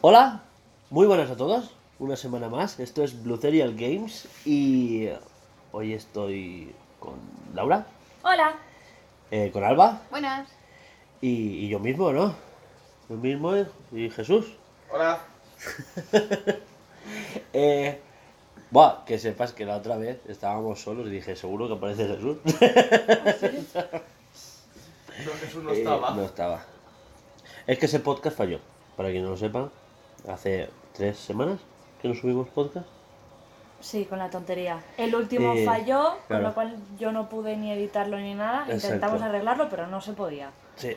Hola, muy buenas a todos. Una semana más. Esto es Blue Serial Games y hoy estoy con Laura, Hola. eh, con Alba Buenas. y, y yo mismo, ¿no? Yo mismo y Jesús. Hola. Eh, buah, que sepas que la otra vez estábamos solos y dije, seguro que aparece Jesús. No, Jesús no Eh, estaba. no estaba. Es que ese podcast falló. Para quien no lo sepa, hace tres semanas que no subimos podcast. Sí, con la tontería. El último Eh, falló, con lo cual yo no pude ni editarlo ni nada. Exacto. Intentamos arreglarlo, pero no se podía. Sí.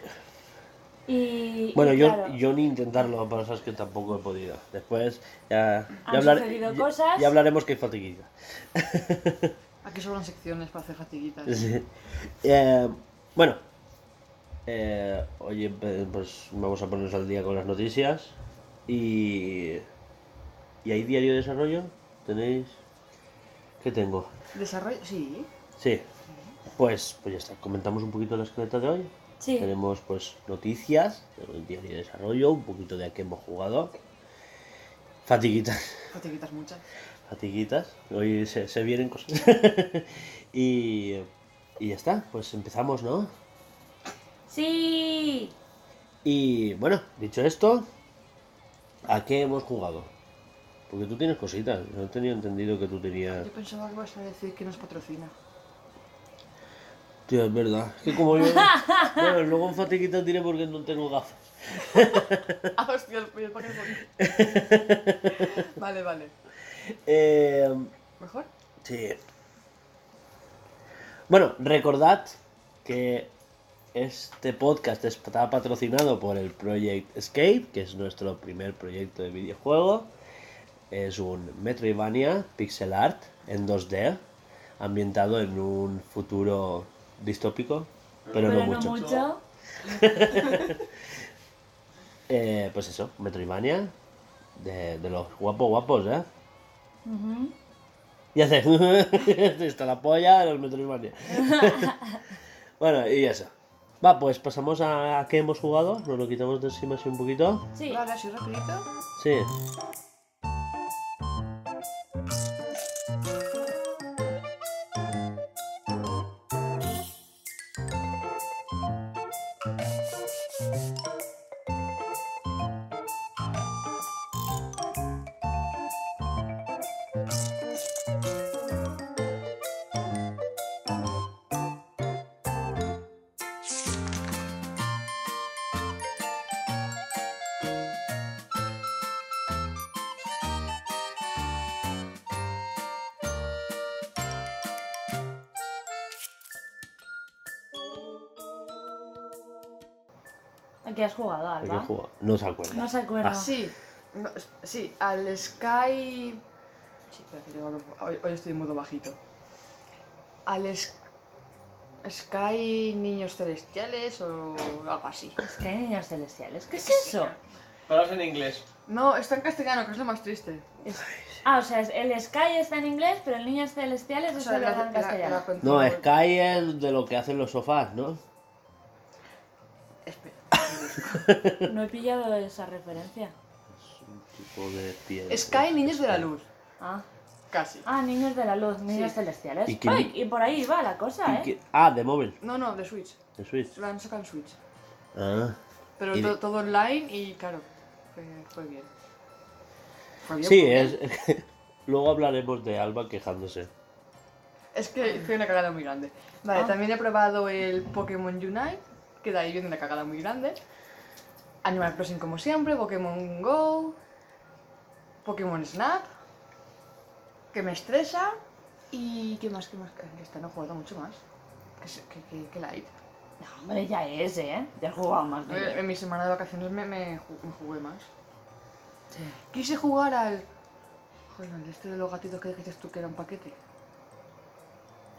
Y. Bueno, y yo, claro, yo ni intentarlo, pero sabes que tampoco he podido. Después ya, ya, Han hablar- sucedido ya- cosas. ya hablaremos que hay fatiguita. Aquí sobran secciones para hacer fatiguitas. Sí. Eh, bueno, eh, oye, pues vamos a ponernos al día con las noticias. Y, ¿Y hay diario de desarrollo? ¿Tenéis? ¿Qué tengo? Desarrollo, sí. Sí. Pues, pues ya está. Comentamos un poquito la escaleta de hoy. Sí. Tenemos pues noticias del diario de desarrollo, un poquito de a qué hemos jugado. Fatiguitas. Fatiguitas muchas. Fatiguitas. Hoy se, se vienen cosas. y, y ya está. Pues empezamos, ¿no? Sí. Y bueno, dicho esto, ¿a qué hemos jugado? Porque tú tienes cositas. No tenía entendido que tú tenías. Yo pensaba que ibas a decir que nos patrocina. Tío, es verdad. Es que como yo. bueno, luego en fatiguitas diré porque no tengo gafas. Ah, hostia, el Vale, vale. Eh, ¿Mejor? Sí. Bueno, recordad que este podcast está patrocinado por el Project Escape, que es nuestro primer proyecto de videojuego. Es un Metroidvania pixel art en 2D, ambientado en un futuro distópico, pero, no mucho. Eh, pues eso, Metroidvania, de, de los guapos guapos, ¿eh? Y hace. Está la polla de los Metroidvania. bueno, y eso. Va, pues pasamos a, a qué hemos jugado. Nos lo quitamos de encima así un poquito. Sí. Rapidito. Sí. ¿A qué has jugado, ¿A qué Alba? jugado? No se acuerda. No se acuerda. Ah, Sí. no, sí, al Sky... Sí, espera, que hoy, hoy estoy en modo bajito. Al es- Sky Niños Celestiales o algo así. Que hay niños celestiales. ¿Qué es eso? Palabras en inglés. No, está en castellano, que es lo más triste. Es- Ah, o sea, es- el Sky está en inglés, pero el niños celestiales O es sea, el la- en la- castellano. la- No, Sky es de lo que hacen los sofás, ¿no? No he pillado esa referencia. Es un tipo de piedra. Sky Niños de la Luz. Ah. Casi. Ah, niños de la luz, niños Sí. celestiales. ¿Y Ay, por ahí va la cosa, ¿Y ¿eh? Ah, de móvil, No, no, de Switch. de Switch. Lo han sacado en Switch. Ah. Pero Y de- to- todo online y claro, fue, fue bien. Fue bien, Sí, fue es. bien. Luego hablaremos de Alba quejándose. Es que fue una cagada muy grande. Vale, Ah. también he probado el Pokémon Unite, que de ahí viene una cagada muy grande. Animal Crossing como siempre, Pokémon Go, Pokémon Snap, que me estresa. Y qué más, qué más, que esta no he jugado mucho más. Que, light. No, hombre, ya es, ¿eh? Ya he jugado más de En en mi semana de vacaciones me, me, ju- me jugué más. Quise jugar al. Joder, este de los gatitos que dices tú que era un paquete. Vale, ese de los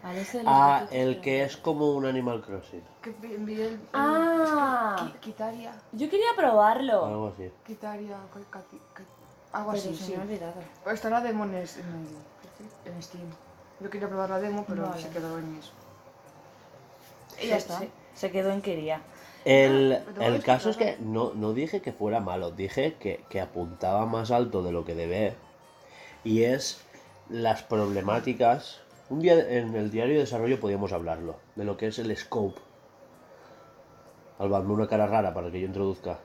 Ah, el que es como un Animal Crossing. Que vi- envié el. Ah. es Kitaria. Yo quería probarlo. Algo así. Quitaria, algo Pero así, se sí. me ha olvidado. Pues estará Demones en el. en Steam. Yo quería probar la demo, pero Vale. se quedó en eso. Y ya está. Se, se quedó en quería. El, Ah, pero el es caso es que no, no dije que fuera malo, dije que, que apuntaba más alto de lo que debe. Y es las problemáticas. Un día en el diario de desarrollo podíamos hablarlo, de lo que es el scope. Alba, una cara rara para que yo introduzca.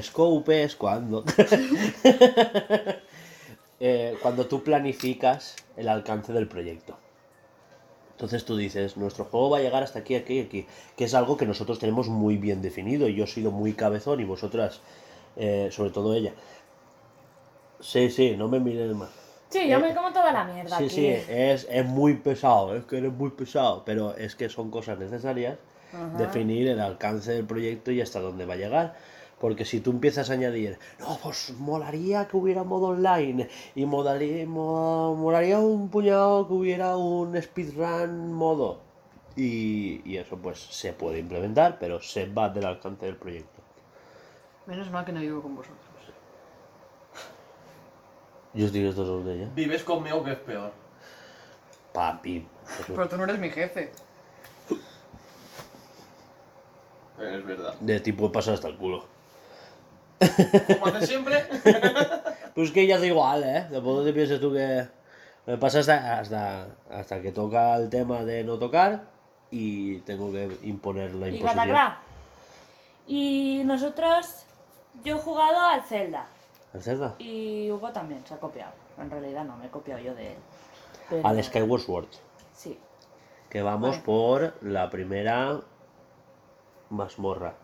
Scope es cuando. Eh, cuando tú planificas el alcance del proyecto. Entonces tú dices, nuestro juego va a llegar hasta aquí, aquí aquí, que es algo que nosotros tenemos muy bien definido y yo he sido muy cabezón y vosotras, eh, sobre todo ella. Sí, sí, no me mires más. Sí, yo Eh, me como toda la mierda Sí, aquí. sí, es, es muy pesado, es que eres muy pesado, pero es que son cosas necesarias Ajá. definir el alcance del proyecto y hasta dónde va a llegar. Porque si tú empiezas a añadir, no, pues molaría que hubiera modo online y molaría, mo- molaría un puñado que hubiera un speedrun modo. Y, y eso pues se puede implementar, pero se va del alcance del proyecto. Menos mal que no vivo con vosotros. Yo estoy estos son de ella. Vives conmigo que es peor. Papi. Pero tú no eres mi jefe. Es verdad. De tipo pasar hasta el culo. Como haces siempre. Pues que ya es igual, ¿eh? Tampoco te pienses tú que... Me pasa hasta, hasta, hasta que toca el tema de no tocar y tengo que imponer la Y imposición. catacrá. Y nosotros, yo he jugado al Zelda. ¿Al Zelda? Y Hugo también se ha copiado. En realidad no, me he copiado yo de él. Pero- Al Skyward Sword. Sí. Que vamos Vale. por la primera mazmorra.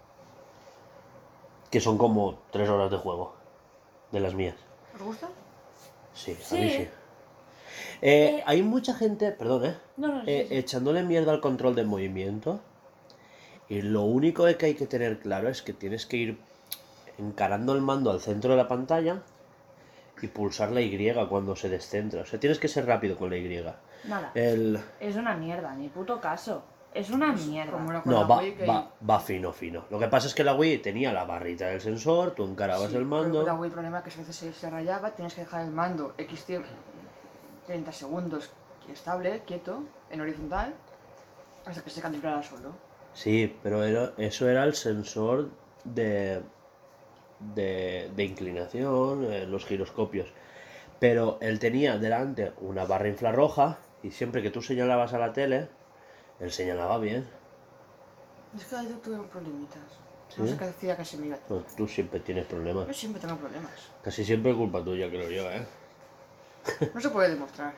Que son como tres horas de juego. De las mías. ¿Os gusta? Sí, a Sí. mí sí. Eh, Eh, hay mucha gente, perdón, ¿eh? No, no, sí, Eh, sí. echándole mierda al control de movimiento. Y lo único que hay que tener claro es que tienes que ir encarando el mando al centro de la pantalla y pulsar la Y cuando se descentra. O sea, tienes que ser rápido con la Y. Nada. El... Es una mierda, ni puto caso. Es una mierda. Era con No, va, que va, va fino, fino. Lo que pasa es que la Wii tenía la barrita del sensor, tú encarabas Sí, el mando. la Wii el problema es que a veces se, se rayaba, tienes que dejar el mando X tiempo, 30 segundos estable, quieto, en horizontal, hasta que se calibrara solo. Sí, pero era- eso era el sensor de, de, de inclinación, eh, los giroscopios. Pero él tenía delante una barra infrarroja y siempre que tú señalabas a la tele, él señalaba bien. Es que yo tuve problemitas. No ¿Sí? sé qué decía me iba. No, tú siempre tienes problemas. Yo siempre tengo problemas. Casi siempre es culpa tuya, creo yo, ¿eh? No se puede demostrar.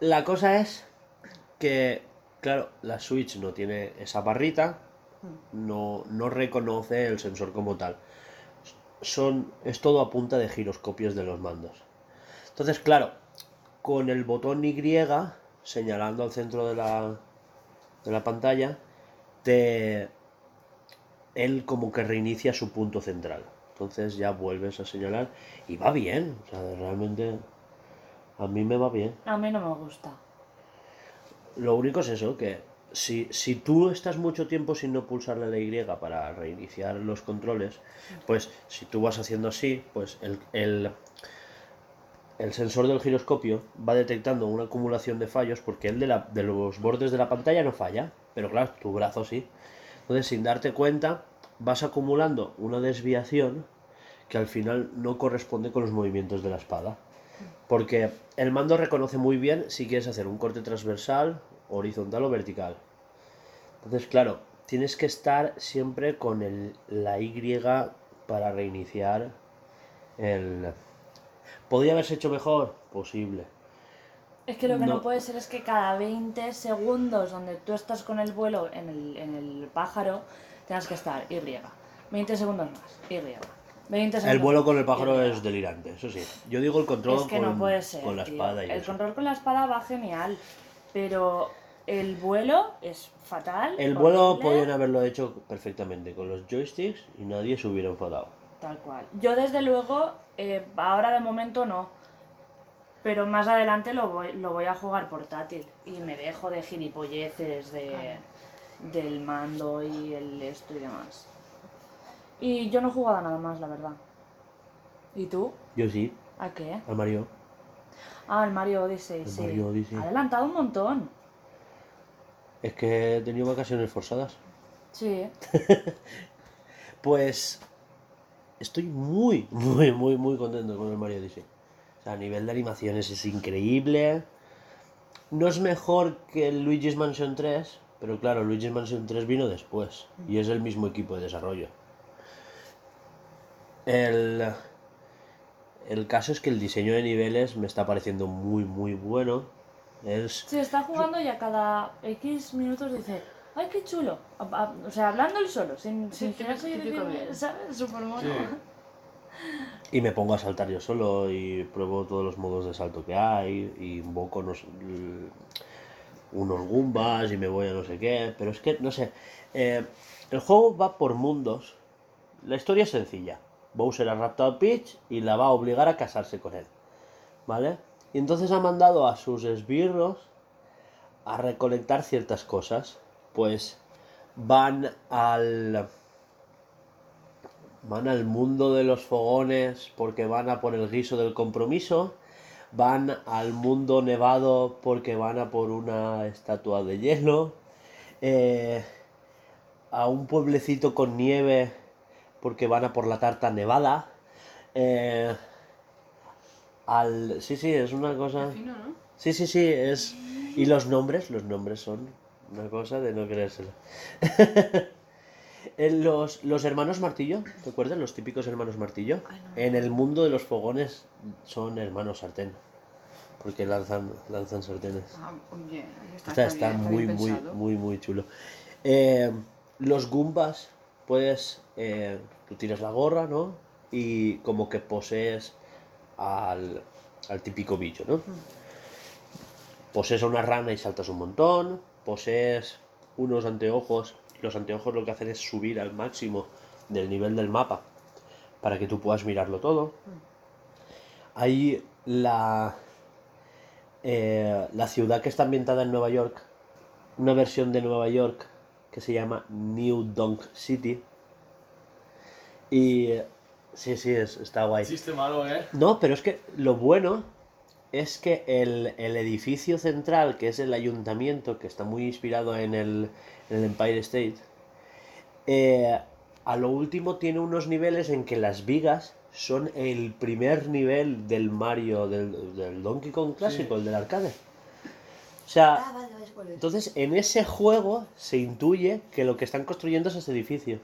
La cosa es que, claro, la Switch no tiene esa barrita, no, no reconoce el sensor como tal. Son, es todo a punta de giroscopios de los mandos. Entonces, claro, con el botón Y señalando al centro de la, de la pantalla, te, él como que reinicia su punto central. Entonces ya vuelves a señalar y va bien. O sea, realmente a mí me va bien. A mí no me gusta. Lo único es eso, que si, si tú estás mucho tiempo sin no pulsarle la Y para reiniciar los controles, pues si tú vas haciendo así, pues el, el, el sensor del giroscopio va detectando una acumulación de fallos porque el de, la, de los bordes de la pantalla no falla, pero claro, tu brazo sí. Entonces, sin darte cuenta, vas acumulando una desviación que al final no corresponde con los movimientos de la espada. Porque el mando reconoce muy bien si quieres hacer un corte transversal, horizontal o vertical. Entonces, claro, tienes que estar siempre con el, la Y para reiniciar el... ¿Podría haberse hecho mejor? Posible. Es que lo que no. No. puede ser es que cada 20 segundos donde tú estás con el vuelo en el, en el pájaro, tengas que estar Y. 20 segundos más, Y. 20 segundos El vuelo con el pájaro es delirante, eso sí. Yo digo el control Es que con, no puede ser. con la espada y el eso. control con la espada va genial, pero el vuelo es fatal. El vuelo podían haberlo hecho perfectamente con los joysticks y nadie se hubiera enfadado. Tal cual. Yo desde luego, eh, ahora de momento no. Pero más adelante lo voy, lo voy a jugar portátil. Y me dejo de gilipolleces de, del mando y el esto y demás. Y yo no he jugado a nada más, la verdad. ¿Y tú? Yo sí, ¿A qué? a Mario. Ah, el Mario Odyssey, El sí. Mario Odyssey. Ha adelantado un montón. Mario Odyssey. Ha adelantado un montón. Es que he tenido vacaciones forzadas. Sí. Pues estoy muy, muy, muy, muy contento con el Mario Odyssey. O sea, a nivel de animaciones es increíble. No es mejor que el Luigi's Mansion 3, pero claro, Luigi's Mansion 3 vino después y es el mismo equipo de desarrollo. El, el caso es que el diseño de niveles me está pareciendo muy, muy bueno. Es, Sí, está jugando y a cada X minutos dice, ¡ay, qué chulo! O sea, hablando él solo, sin, sin Sí, tener que. ¿sabes? Súper mono. Sí. Y me pongo a saltar yo solo y pruebo todos los modos de salto que hay y invoco unos, unos Goombas y me voy a no sé qué. Pero es que, no sé, eh, el juego va por mundos. La historia es sencilla. Bowser ha raptado a Peach y la va a obligar a casarse con él. ¿Vale? Y entonces ha mandado a sus esbirros a recolectar ciertas cosas. Pues van al van al mundo de los fogones porque van a por el guiso del compromiso, van al mundo nevado porque van a por una estatua de hielo, eh, a un pueblecito con nieve porque van a por la tarta nevada, eh, al... Sí, sí, es una cosa... Fino, ¿no? Sí, sí, sí, es... Y los nombres, los nombres son una cosa de no creérselo. Los, los hermanos Martillo, ¿te acuerdas? Los típicos hermanos Martillo. En el mundo de los fogones son hermanos sartén. Porque lanzan, lanzan sartenes. Ah, oye, está, Está, está, está bien, está muy, muy, pensado. muy, muy chulo. Eh, los Goombas, puedes. eh, tú tiras la gorra, ¿no? Y como que posees al, al típico bicho, ¿no? Posees una rana y saltas un montón. Posees unos anteojos. Los anteojos lo que hacen es subir al máximo del nivel del mapa para que tú puedas mirarlo todo. Hay la, eh, la ciudad que está ambientada en Nueva York, una versión de Nueva York que se llama New Donk City. Y sí, sí, es, está guay. Chiste malo, ¿eh? No, pero es que lo bueno es que el, el edificio central, que es el ayuntamiento, que está muy inspirado en el, en el Empire State, eh, a lo último tiene unos niveles en que las vigas son el primer nivel del Mario, del, del Donkey Kong clásico, Sí. el del arcade. O sea, Ah, vale, entonces en ese juego se intuye que lo que están construyendo es ese edificio.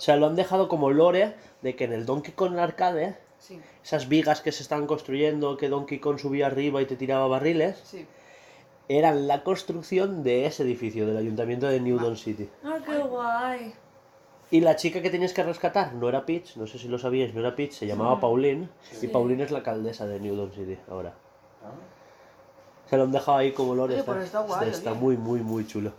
O sea, lo han dejado como lore de que en el Donkey Kong arcade Sí, esas vigas que se estaban construyendo, que Donkey Kong subía arriba y te tiraba barriles, sí. eran la construcción de ese edificio, del ayuntamiento de New Dawn City. ¡Ah, qué guay! Y la chica que tenías que rescatar no era Peach, no sé si lo sabíais, no era Peach, se llamaba Pauline, y Sí. Pauline es la alcaldesa de New Dawn City ahora. Ah. Se lo han dejado ahí como lore, Oye, está, pues está guay, está muy, muy, muy chulo.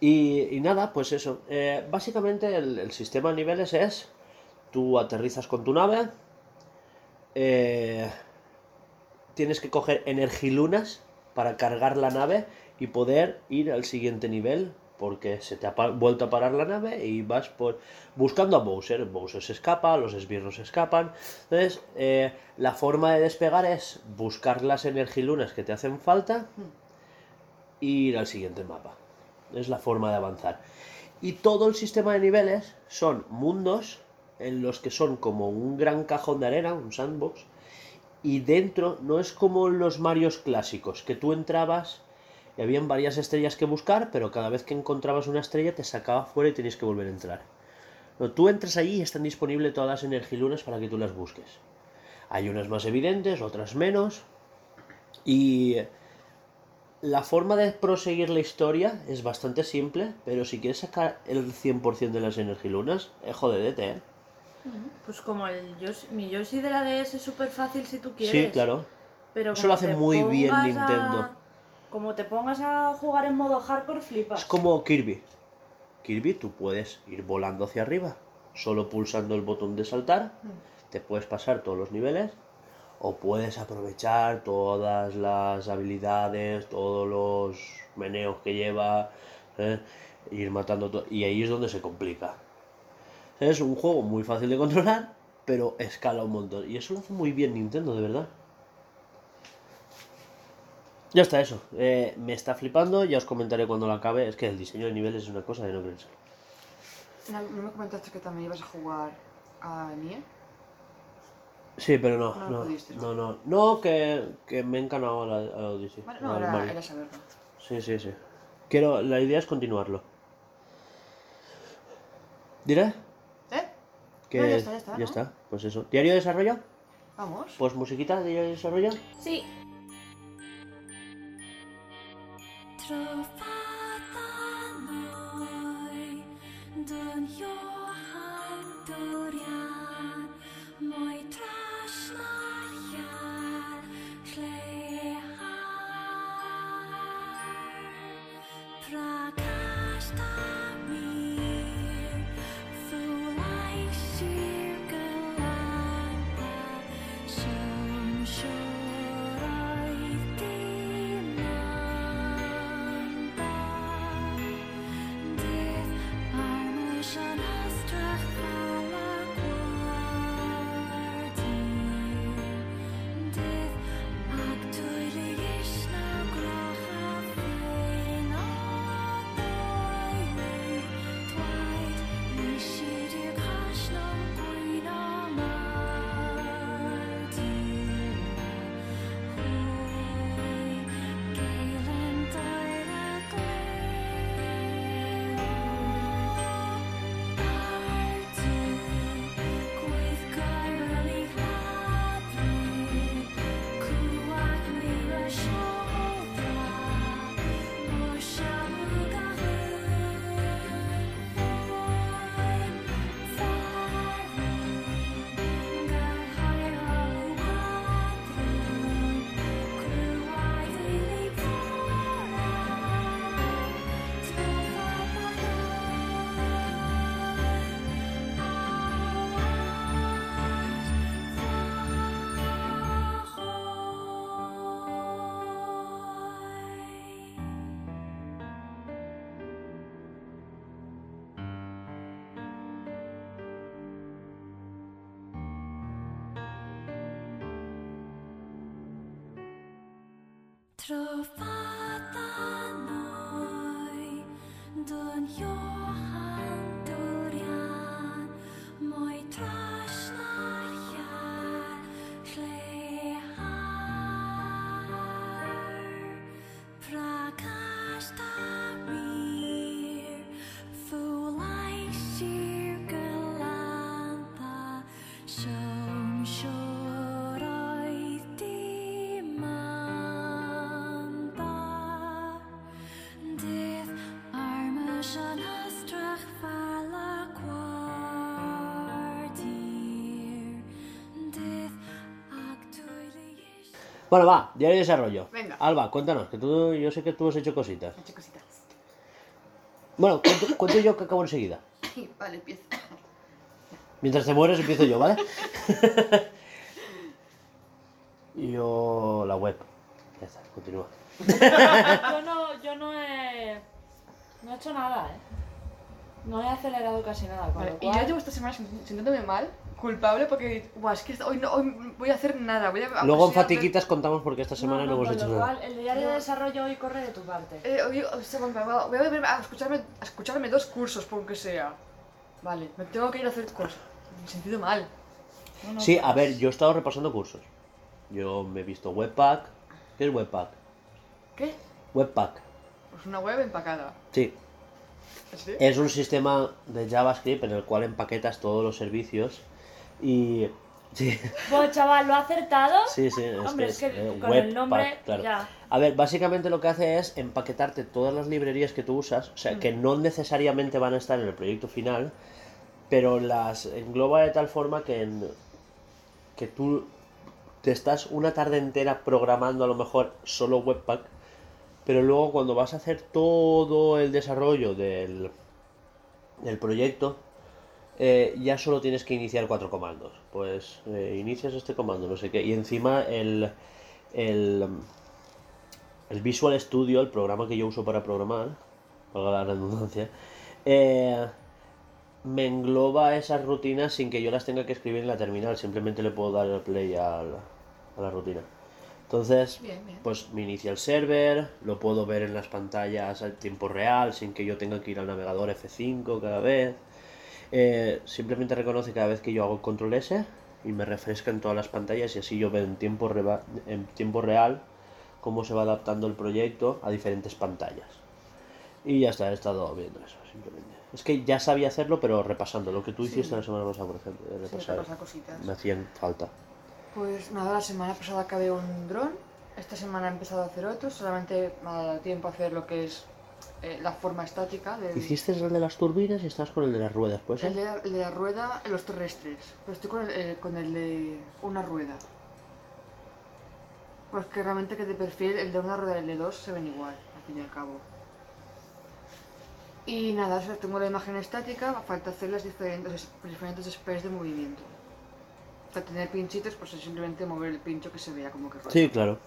Y, nada, pues eso. eh, básicamente el, sistema de niveles es, tú aterrizas con tu nave, eh, tienes que coger energilunas para cargar la nave y poder ir al siguiente nivel porque se te ha vuelto a parar la nave y vas por buscando a Bowser. Bowser se escapa, los esbirros se escapan. Entonces, eh, la forma de despegar es buscar las energilunas que te hacen falta e ir al siguiente mapa. Es la forma de avanzar. Y todo el sistema de niveles son mundos en los que son como un gran cajón de arena, un sandbox, y dentro no es como los Marios clásicos, que tú entrabas y habían varias estrellas que buscar, pero cada vez que encontrabas una estrella te sacaba fuera y tenías que volver a entrar. No, tú entras allí y están disponibles todas las energilunas para que tú las busques. Hay unas más evidentes, otras menos. Y la forma de proseguir la historia es bastante simple, pero si quieres sacar el 100% de las energilunas, es jodedete, ¿eh? Pues como el Yoshi, mi Yoshi de la DS es súper fácil si tú quieres. Sí, claro. Pero Eso lo hace muy bien Nintendo. a- Como te pongas a jugar en modo hardcore, flipas. Es como Kirby. Kirby, tú puedes ir volando hacia arriba, solo pulsando el botón de saltar, te puedes pasar todos los niveles, o puedes aprovechar todas las habilidades, todos los meneos que lleva, ¿eh? ir matando todo. Y ahí es donde se complica. Es un juego muy fácil de controlar, pero escala un montón. Y eso lo hace muy bien Nintendo, de verdad. Ya está eso. Eh, me está flipando, ya os comentaré cuando lo acabe. Es que el diseño de niveles es una cosa de no creerse. ¿No no me comentaste que también ibas a jugar a Nier? Sí, pero no, No no, pudiste. no, no, no, que, que me he encanado a la, a la Odyssey. Vale, no, era, era saberlo. Sí, sí, sí. Quiero, la idea es continuarlo. ¿Diré? ¿Eh? Que No, ya está, ya está, ¿no? está, pues eso. ¿Diario de desarrollo? Vamos. Pues musiquita de diario de desarrollo. Sí. Trofadanoy, Don Bueno, va, diario de desarrollo. Venga. Alba, cuéntanos, que tú, yo sé que tú has hecho cositas. He hecho cositas. Bueno, cuento, cuento yo que acabo enseguida. Vale, empieza. Mientras te mueres empiezo yo, ¿vale? y yo la web. Ya está, continúa. Yo no, yo no he. No he hecho nada, ¿eh? No he acelerado casi nada. Con Vale, lo y yo cual- llevo esta semana sin- sintiéndome mal, culpable, porque Buah, es que hoy no hoy voy a hacer nada. Voy a, Luego en Fatiquitas contamos porque esta semana no, hemos con hecho lo nada. cual, el diario de desarrollo hoy corre de tu parte. Eh, hoy, o sea, voy a, voy a, escucharme, a escucharme dos cursos, por aunque sea. Vale, me tengo que ir a hacer cosas. Me he sentido mal. No, no, Sí, a pues- ver, yo he estado repasando cursos. Yo me he visto Webpack. ¿Qué es Webpack? ¿Qué? Webpack. Pues una web empacada. Sí, ¿Sí? es un sistema de JavaScript en el cual empaquetas todos los servicios y... Sí, Bueno, chaval, ¿lo ha acertado? sí, sí, es Hombre, que es que eh, con el nombre, claro. ya. A ver, básicamente lo que hace es empaquetarte todas las librerías que tú usas, o sea, que no necesariamente van a estar en el proyecto final, pero las engloba de tal forma que, en- que tú te estás una tarde entera programando a lo mejor solo Webpack, pero luego cuando vas a hacer todo el desarrollo del, del proyecto, eh, ya solo tienes que iniciar cuatro comandos. Pues eh, inicias este comando, no sé qué, y encima el, el, el Visual Studio, el programa que yo uso para programar, valga la redundancia, eh, me engloba esas rutinas sin que yo las tenga que escribir en la terminal. Simplemente le puedo dar el play a la, a la rutina. Entonces, Bien, bien. pues me inicia el server, lo puedo ver en las pantallas al tiempo real, sin que yo tenga que ir al navegador F5 cada vez. Eh, simplemente reconoce cada vez que yo hago el control S y me refresca en todas las pantallas y así yo veo en tiempo, reba- en tiempo real cómo se va adaptando el proyecto a diferentes pantallas. Y ya está, he estado viendo eso, simplemente. Es que ya sabía hacerlo, pero repasando lo que tú hiciste la semana pasada, por ejemplo, Sí, repasar. cositas. me hacían falta. Pues nada, la semana pasada acabé un dron. Esta semana he empezado a hacer otro. Solamente me ha dado tiempo a hacer lo que es eh, la forma estática del, Hiciste el de las turbinas y estás con el de las ruedas, pues. el, de, el de la rueda los terrestres. Pero estoy con el, eh, con el de una rueda. Pues que realmente que de perfil el de una rueda y el de dos se ven igual, al fin y al cabo. Y nada, o sea, tengo la imagen estática, falta hacer las diferentes, diferentes sprays de movimiento. Para tener pinchitos, pues es simplemente mover el pincho que se vea como que rueda. Sí, claro.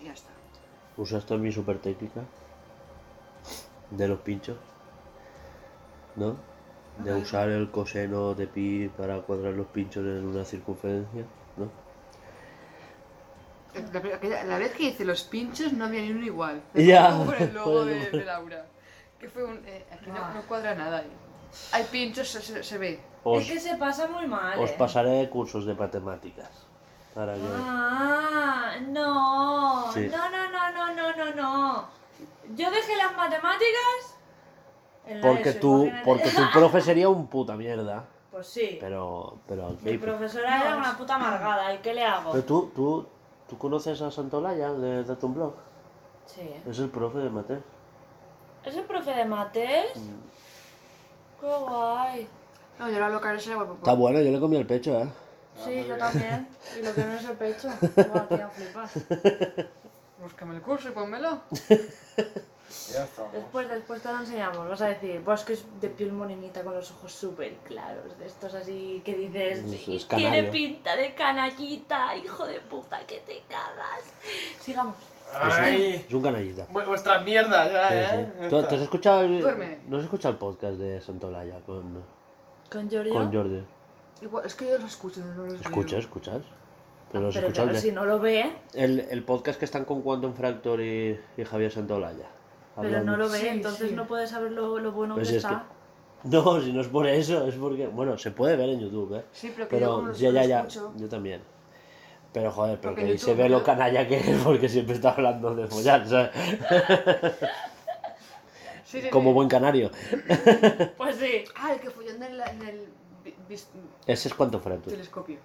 Y ya está. Usaste mi super técnica de los pinchos, ¿no? De Ajá. usar el coseno de pi para cuadrar los pinchos en una circunferencia, ¿no? La, aquella- la vez que hice los pinchos no había ni uno igual. Ya, Por el logo de, de Laura. Que fue un. eh, aquí no, Ah. no cuadra nada. eh. Hay pinchos, se, se- se ve. Os, Es que se pasa muy mal. os eh. pasaré cursos de matemáticas. Para que... Ah, no. Sí. No, no, no, no, no, no, no. Yo dejé las matemáticas. en la Porque ESO, tu, imagínate. porque tu profe sería un puta mierda. Pues sí. Pero, pero, Mi pues- profesora era una puta amargada. ¿Y qué le hago? pero tú, tú, tú conoces a Santolaya de Datum Blog. Sí. Es el profe de mate. ¿Es el profe de mates? Mm. Qué guay. No, yo la local ese la Está bueno, yo le comí el pecho, ¿eh? Sí, yo también. Y lo que no es el pecho. Buah, tía, flipas. Búscame el curso y pónmelo. Ya estamos. Después, después te lo enseñamos. Vas a decir, pues que es de piel morenita con los ojos súper claros. De estos así que dices, Es- "Sí, es tiene canario". pinta de canallita, hijo de puta, que te cagas. Sigamos. Ay, Es un canallita. vu- vuestra mierda ya, Sí, ¿eh? sí. ¿Tú, tú has escuchado el, Duerme. ¿No has escuchado el podcast de Santolaya con, ¿Con Giorgio? con Jordi? Igual, es que yo los escucho, no los veo. ¿Escuchas? ¿Escuchas? Pero claro, de- si no lo ve, el, el podcast que están con Quantum Fractor y, y Javier Santolaya. pero no lo ve, Sí, entonces sí. no puede saber lo, lo bueno Pues que es que- está. No, si no es por eso, es porque... Bueno, se puede ver en YouTube, ¿eh? Sí, pero que yo Pero los, ya, ya, ya, escucho. yo también. Pero joder, pero Porque ahí se ve lo canalla que es porque siempre está hablando de follar, ¿sabes? Sí, sí, Como sí. buen canario. Pues sí. Ah, el que folló en el, en Ese es Quantum Fractor. telescopio.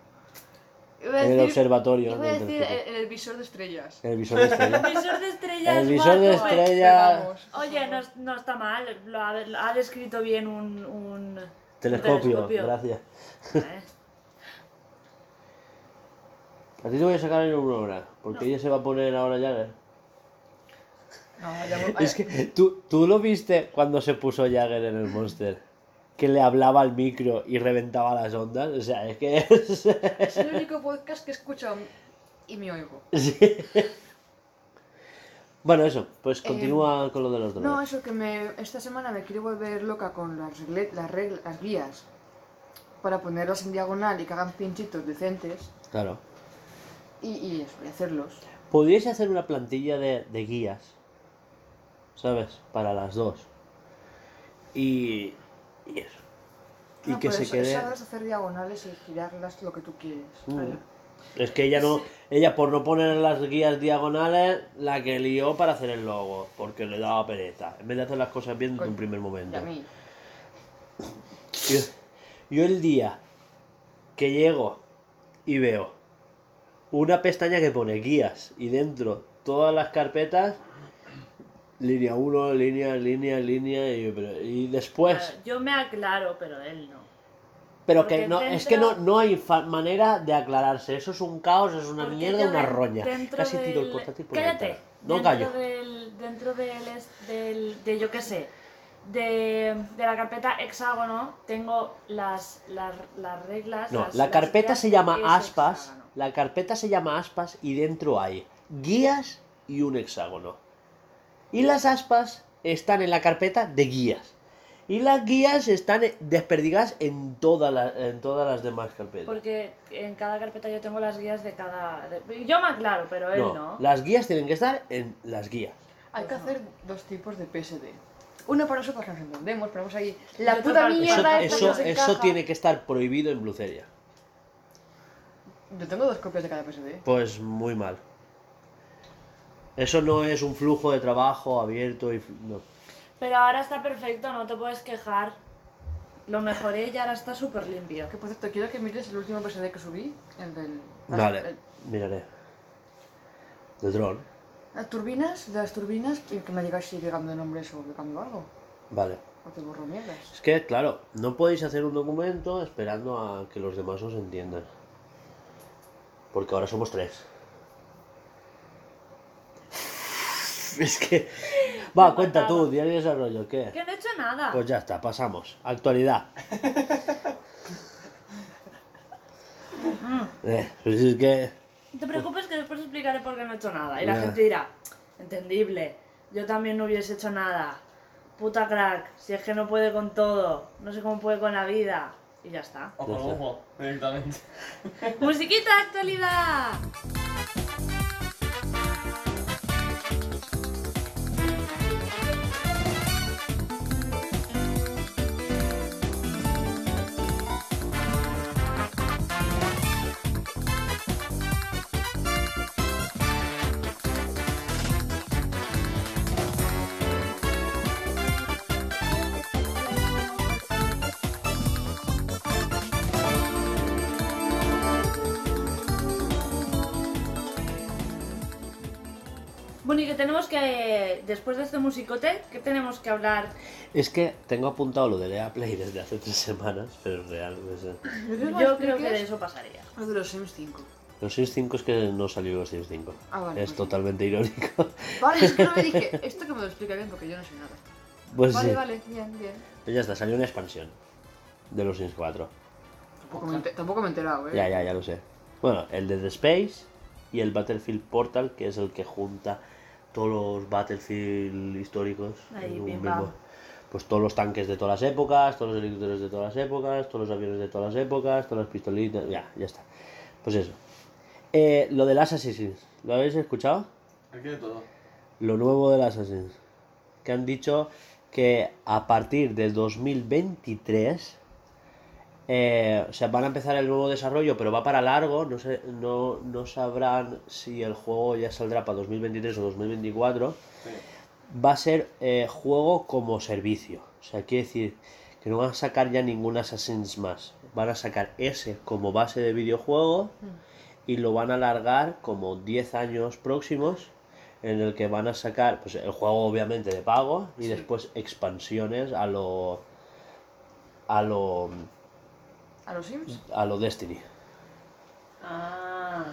En el observatorio. Iba a decir en el visor de estrellas. En el visor de estrella. El visor de estrellas. El visor de guapo. estrella- Pero vamos, por Oye, no, no está mal, lo ha, lo ha descrito bien un, un Telescopio, telescopio. gracias. ¿eh? A ti te voy a sacar en una hora, porque ella se va a poner ahora Jagger. No, ya voy- Es que tú, tú lo viste cuando se puso Jagger en el Monster. Que le hablaba al micro y reventaba las ondas. O sea, es que es... Es el único podcast que escucho y me oigo. Sí. Bueno, eso, pues continúa con lo de los. Eh, No, eso que me, esta semana me quiero volver loca con las, regle- las, reglas, las guías para ponerlas en diagonal y que hagan pinchitos decentes Claro. y, y eso, y hacerlos. Podríais hacer una plantilla de, de guías, ¿sabes? Para las dos. Y, y eso. Y No, que se eso- quede... Sabrás hacer diagonales y girarlas lo que tú quieres. Mm. Vale. Es que ella no, ella por no poner las guías diagonales, la que lió para hacer el logo, porque le daba pereza, en vez de hacer las cosas bien desde un primer Y momento. a mí. Yo, yo el día que llego y veo una pestaña que pone guías y dentro todas las carpetas, línea 1, línea, línea, línea, y, y después... Yo me aclaro, pero él no. Pero Porque que no, es que no, no hay manera de aclararse. Eso es un caos, es una Porque mierda, una roña. Casi tiro el portátil por la Cállate. No dentro callo. Del, dentro del, del, de yo qué sé, de, de la carpeta hexágono tengo las, las, las reglas. No, las- la carpeta se llama aspas. hexágono. La carpeta se llama aspas y dentro hay guías y un hexágono. Y las aspas están en la carpeta de guías. Y las guías están desperdigadas en, todas las- en todas las demás carpetas. Porque en cada carpeta yo tengo las guías de cada. de- Yo me aclaro, pero él no, no. las guías tienen que estar en las guías. Hay que hacer dos tipos de PSD. Uno para nosotros que nos entendemos, ponemos ahí la otro puta Eso, mierda eso, eso encaja. tiene que estar prohibido en Bluceria. Yo tengo dos copias de cada PSD. Pues muy mal. Eso no es un flujo de trabajo abierto y... No. Pero ahora está perfecto, no te puedes quejar. Lo mejoré y ahora está súper limpio. Que por cierto, quiero que mires el último PSD que subí, el del... Vale, el- miraré. De dron. las turbinas, de las turbinas, y que me digáis si cambiando nombres o cambiando algo. Vale. O te borro mierdas. Es que, claro, no podéis hacer un documento esperando a que los demás os entiendan. Porque ahora somos tres. Es que... Va, Me cuenta mataba. tú, diario de desarrollo, ¿qué? Que no he hecho nada. Pues ya está, pasamos. Actualidad. Eh, pues es que... No te preocupes que después explicaré por qué no he hecho nada. Y la Ya. gente dirá, entendible, yo también no hubiese hecho nada. Puta crack, si es que no puede con todo, no sé cómo puede con la vida. Y ya está. O con Ya está. ojo, directamente. ¡Musiquita actualidad! Tenemos que, después de este musicote, ¿qué tenemos que hablar? Es que tengo apuntado lo de Lea Play desde hace tres semanas, pero real. no sé. Yo creo que de eso pasaría. Lo de los Sims 5. Los Sims 5 es que no salió los Sims 5. Ah, vale, es pues sí. totalmente irónico. Vale, es que no me dije, esto que me lo explica bien porque yo no sé nada. Pues vale, sí. vale, bien, bien. Pues ya está, salió una expansión de los Sims 4. Tampoco me, tampoco me he enterado, eh. Ya, ya, ya lo sé. Bueno, el de The Space y el Battlefield Portal, que es el que junta todos los Battlefield históricos. Ahí, en un pim, mismo- pam. Pues todos los tanques de todas las épocas, todos los helicópteros de todas las épocas, todos los aviones de todas las épocas, todas las pistolitas, ya, ya está. Pues eso. Eh, lo del Assassin's, ¿lo habéis escuchado? Aquí de todo. Lo nuevo del Assassin's. Que han dicho que a partir del 2023 eh, o sea, van a empezar el nuevo desarrollo, pero va para largo. No, sé, no, no sabrán si el juego ya saldrá para 2023 o 2024. Sí. Va a ser eh, juego como servicio. O sea, quiere decir que no van a sacar ya ningún Assassin's más. Van a sacar ese como base de videojuego y lo van a alargar como 10 años próximos en el que van a sacar pues el juego obviamente de pago y Sí. después expansiones a lo a lo ¿A los Sims? a lo Destiny Ah.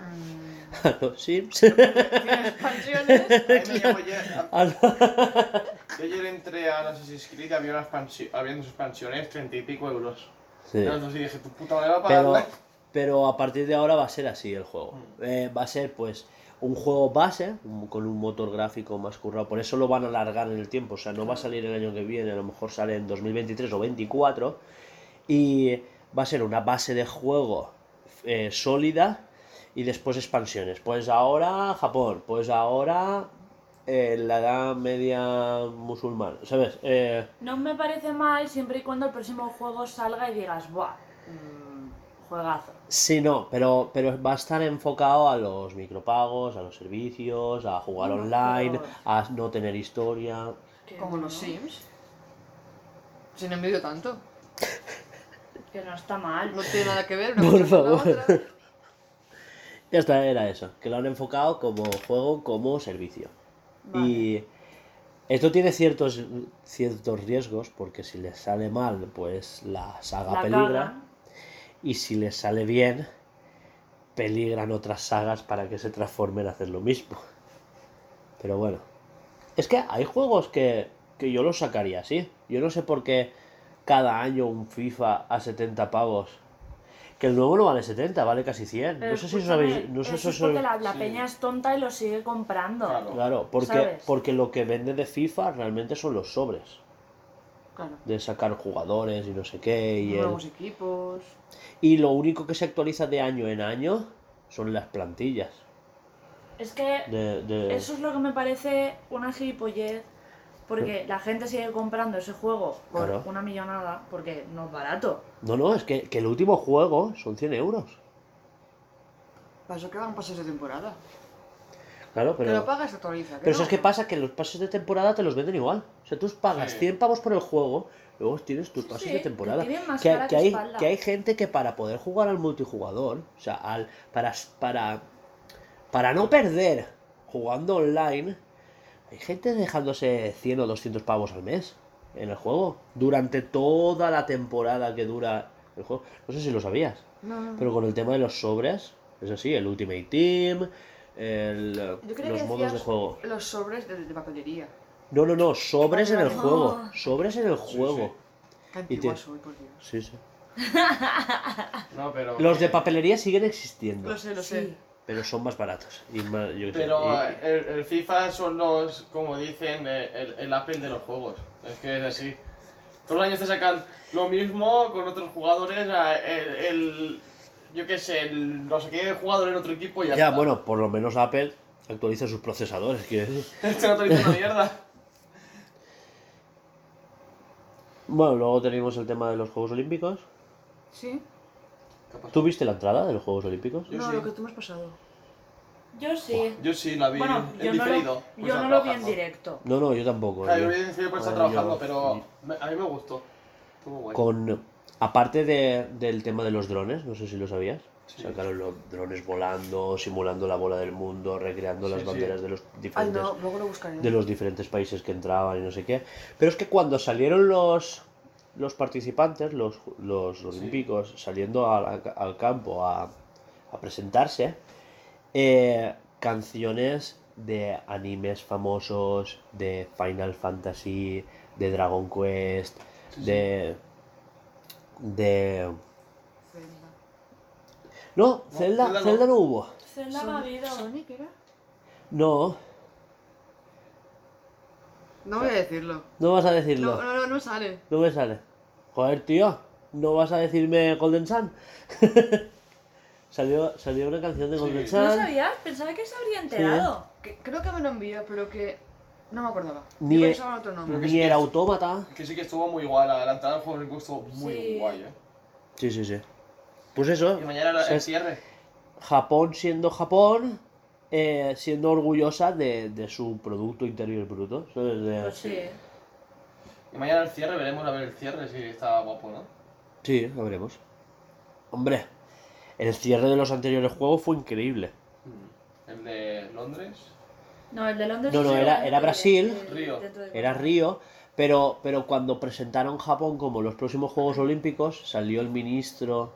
Mm, a los Sims ¿Tiene expansiones? A ya- Yo ayer entré a Assassin's Creed y había, una expansión, había dos expansiones, 30 y pico euros. Sí. Entonces dije, tu puta madre va a pero pagarla. pero a partir de ahora va a ser así el juego Eh, va a ser pues un juego base con un motor gráfico más currado por eso lo van a alargar en el tiempo o sea no va a salir el año que viene a lo mejor sale en 2023 o 2024 y va a ser una base de juego eh, sólida y después expansiones. Pues ahora Japón, pues ahora eh, la edad media musulmana, ¿sabes? Eh, No me parece mal siempre y cuando el próximo juego salga y digas, ¡buah! mm, juegazo. sí, no, pero, pero va a estar enfocado a los micropagos, a los servicios, a jugar online, pero- a no tener historia. Como los Sims. Si no envidio tanto. Que no está mal. No tiene nada que ver una Por cosa con la favor. otra. Ya está, era eso, que lo han enfocado como juego, como servicio. Vale. Y esto tiene ciertos, ciertos riesgos, porque si les sale mal, pues la saga La peligra. Y si les sale bien, peligran otras sagas para que se transformen a hacer lo mismo. Pero bueno. Es que hay juegos que, que yo los sacaría así. Yo no sé por qué cada año un FIFA a 70 pavos. Que el nuevo no vale 70, vale casi 100. Pero no sé si os escúchame, habéis... No sé si eso os es porque la, la Sí. peña es tonta y lo sigue comprando. Claro. Claro, porque, ¿Sabes? porque lo que vende de FIFA realmente son los sobres. Claro. de sacar jugadores y no sé qué. Y, el- Nuevos equipos. y lo único que se actualiza de año en año son las plantillas. Es que De, de- eso es lo que me parece una gilipollez. Porque la gente sigue comprando ese juego por Claro. una millonada, porque no es barato. No, no, es que, que el último juego son 100 euros. Para eso que van pases de temporada. Claro, Que lo pero... pagas actualiza. Pero no? ¿sabes qué pasa? Que los pases de temporada te los venden igual. O sea, tú pagas Sí. 100 pavos por el juego, luego tienes tus Sí, pases sí, de te temporada. Que, cara que que hay, que hay gente que para poder jugar al multijugador, o sea, al, para, para, para no perder jugando online, hay gente dejándose 100 o 200 pavos al mes en el juego. Durante toda la temporada que dura el juego. No sé si lo sabías. No, no. Pero con el tema de los sobres, es así, el Ultimate Team, el, Yo los que modos de juego. Los sobres de, de papelería. No, no, no, sobres en el No. juego. Sobres en el juego. Qué Y antigua te- soy, por Dios. Sí, sí. No, pero. Los de papelería siguen existiendo, Lo sé, lo Sí. Sé. pero son más baratos. Y más, yo sé, Pero y- eh, el, el FIFA son los, como dicen, eh, el, el Apple de los juegos. Es que es así. Todos los años te sacan lo mismo con otros jugadores. El, el- yo qué sé, el no sé qué jugador en otro equipo y ya, ya, está. bueno, por lo menos Apple actualiza sus procesadores, decir. Este no te dice una mierda. Bueno, luego tenemos el tema de los Juegos Olímpicos. ¿Sí? ¿Tú viste la entrada de los Juegos Olímpicos? Yo no, sí. lo que tú me has pasado. Yo sí. Yo sí la vi Bueno, en yo no, diferido. lo, pues yo estaba no lo vi en trabajando. directo. No, no, yo tampoco. Ah, yo- vi en diferido porque estaba Bueno, yo- trabajando, pero me- a mí me gustó. Estuvo guay. Con, aparte de- del tema de los drones, no sé si lo sabías, Sí. sacaron los drones volando, simulando la bola del mundo, recreando Sí, las sí. banderas de los Ay, diferentes no, luego lo de los diferentes países que entraban y no sé qué. Pero es que cuando salieron los los participantes, los, los olímpicos, saliendo al, al campo a, a presentarse, eh, canciones de animes famosos, de Final Fantasy, de Dragon Quest, Sí, sí. de... de... Zelda. No, No, Zelda, Zelda no. Zelda no hubo. Zelda no ha habido. ¿Sonic era? No, No voy a decirlo. no vas a decirlo. No, no, no, no sale. No me sale. Joder, tío, ¿no vas a decirme Golden Sun? salió, salió una canción de Sí. Golden ¿No Sun. sabías? Pensaba que se habría enterado. Que- creo que me lo envió, pero que no me acordaba. Ni Yo e- pensaba en otro nombre. Ni el autómata. Que sí que estuvo muy guay. La, del juego estuvo muy Sí. guay, eh. Sí, sí, sí. Pues eso, Y mañana era el cierre. Japón siendo Japón, eh, siendo orgullosa de, de su Producto Interior Bruto. Pues sí. Y mañana el cierre, veremos a ver el cierre si está guapo, ¿no? Sí, lo veremos. Hombre, el cierre de los anteriores juegos fue increíble. El de Londres. No, el de Londres No, no, era- era Brasil. Río. Era Río, pero, pero cuando presentaron Japón como los próximos Juegos Olímpicos, salió el ministro,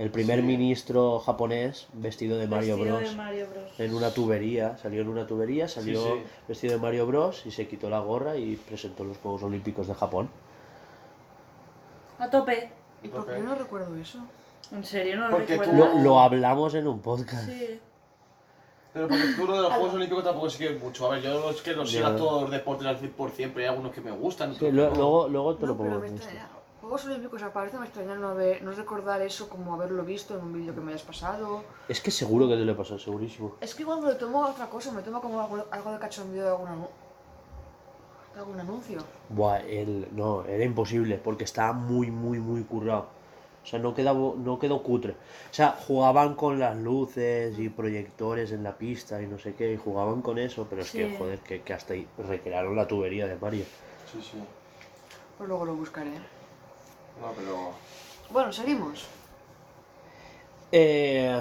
el primer Sí. ministro japonés vestido de Mario Vestido Bros. de Mario Bros. En una tubería, salió en una tubería, salió sí. vestido de Mario Bros. y se quitó la gorra y presentó los Juegos Olímpicos de Japón. A tope. ¿Y por qué no recuerdo eso? En serio, no lo Porque tú- recuerdo. Lo, lo hablamos en un podcast. Sí. Pero porque tú lo de los Juegos Olímpicos tampoco sigues mucho. A ver, yo es que los sigo todos los deportes al 100%, pero hay algunos que me gustan. Sí, otros lo- no. luego, luego te No, lo pero pongo. me en esto. extraña. Juegos Olímpicos aparte me extraña no, haber, no recordar eso como haberlo visto en un vídeo que me hayas pasado. Es que seguro que te lo pasó, segurísimo. Es que igual me lo tomo a otra cosa, me tomo como algo, algo de cachondeo de de algún anuncio. Buah, el, no, era imposible, porque estaba muy, muy, muy currado. O sea, no, quedaba, no quedó cutre. O sea, jugaban con las luces y proyectores en la pista y no sé qué, y jugaban con eso, pero es que, joder, que, que hasta ahí recrearon la tubería de Mario. Sí, sí. Pues luego lo buscaré. No, pero. Bueno, seguimos. Eh,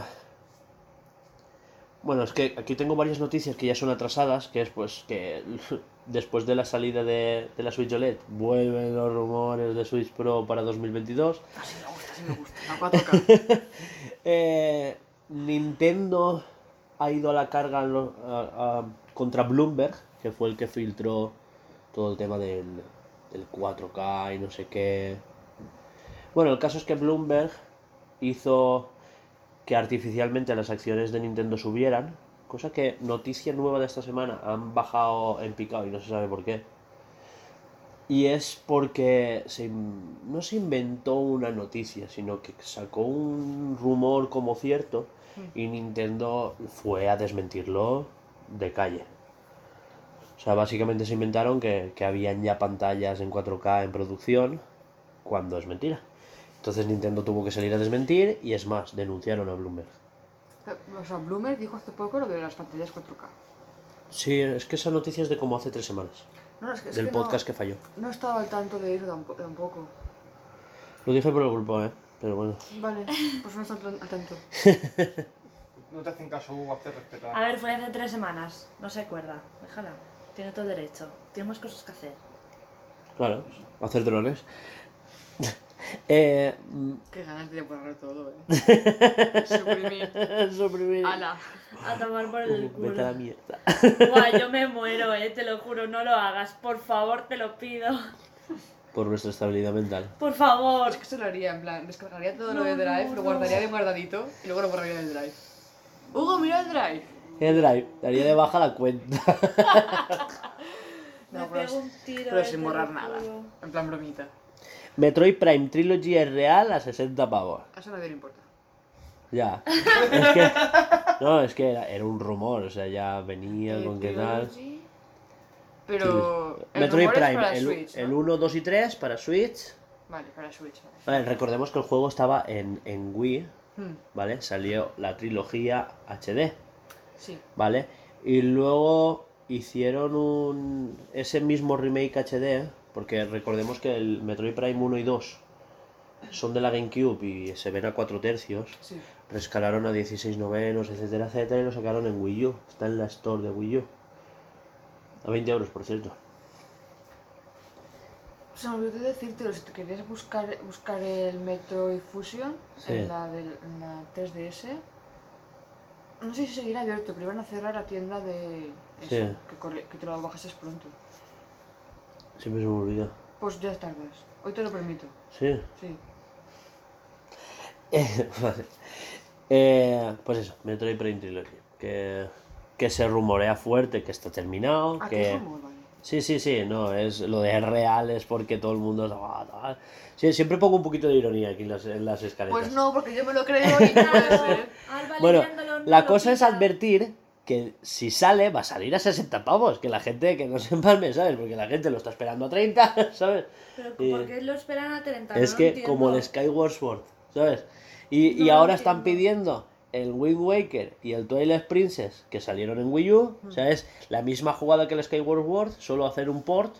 Bueno, es que aquí tengo varias noticias que ya son atrasadas, que es pues que después de la salida de, de la Switch OLED vuelven los rumores de Switch Pro para 2022. Así me gusta, así me gusta. A 4K. Eh, Nintendo ha ido a la carga en lo- a- a- contra Bloomberg, que fue el que filtró todo el tema del, del 4K y no sé qué. Bueno, el caso es que Bloomberg hizo que artificialmente las acciones de Nintendo subieran, cosa que noticia nueva de esta semana han bajado en picado y no se sabe por qué. Y es porque se no se inventó una noticia, sino que sacó un rumor como cierto y Nintendo fue a desmentirlo de calle. O sea, básicamente se inventaron que, que habían ya pantallas en 4K en producción, cuando es mentira. Entonces Nintendo tuvo que salir a desmentir y es más, denunciaron a Bloomberg. O sea, Bloomer dijo hace poco lo de las pantallas 4K. Sí, es que esa noticia es de como hace tres semanas, No, es que, es del que podcast no, que falló. no estaba al tanto de ir tampo- tampoco. Lo dije por el grupo, ¿eh? Pero bueno. Vale, pues no estaba al tanto. No te hacen caso, Hugo, hazte respetar. A ver, fue hace tres semanas. No se acuerda. Déjala. Tiene todo el derecho. Tenemos cosas que hacer. Claro, hacer drones. Eh, Qué ganas de borrar todo, eh. Suprimir. suprimir. Ala. A tomar por el Vete a la culo. mierda. Buah, yo me muero, eh. Te lo juro, no lo hagas. Por favor, te lo pido. Por nuestra estabilidad mental. Por favor. Es que se lo haría, en plan, descargaría todo No, lo de Drive, no, lo guardaría bien guardadito y luego lo borraría del Drive. Hugo, mira el Drive. El drive, daría de baja la cuenta. No, me pero, pego un tiro. pero eh, sin borrar nada. En plan bromita. Metroid Prime Trilogy es real a 60 pavos. A eso nadie le importa. Ya. Es que. No, es que era, era un rumor, o sea, ya venía Eh, con qué tal. Pero. el Metroid Prime, para el, Switch, ¿no? el 1, 2 y 3 para Switch. Vale, para Switch. Vale. Vale, recordemos que el juego estaba en, en Wii, Hmm, ¿vale? Salió la trilogía HD, sí. ¿vale? Y luego hicieron un ese mismo remake HD, porque recordemos que el Metroid Prime 1 y 2 son de la GameCube y se ven a 4 tercios. Sí. Rescalaron a 16 novenos, etcétera, etcétera, y lo sacaron en Wii U. Está en la store de Wii U. A 20 euros, por cierto. Se me olvidó decirte, si te querías buscar, buscar el Metroid Fusion Sí. en, la del, en la 3DS, no sé si seguirá abierto, pero iban a cerrar la tienda de eso, Sí. que, corre- que te lo bajases pronto. Siempre se me olvida. Pues ya tardas. Hoy te lo permito. Sí. Sí. Eh, vale. Eh, pues eso, Metroid Prime Trilogy. Que, que se rumorea fuerte que está terminado. Que... es rumor, vale. Sí, sí, sí, no, es lo de es real es porque todo el mundo es... ah. Sí, siempre pongo un poquito de ironía aquí en las, en las escaleras. Pues no, porque yo me lo creo y Bueno, la cosa es advertir que si sale, va a salir a 60 pavos. Que la gente que no se empalme, ¿sabes? Porque la gente lo está esperando a 30, ¿sabes? Pero ¿por qué lo esperan a 30? es No que entiendo. como el Skyward Sword, ¿sabes? Y, y No ahora están pidiendo el Wind Waker y el Twilight Princess que salieron en Wii U. O sea, es la misma jugada que el Skyward Sword, solo hacer un port.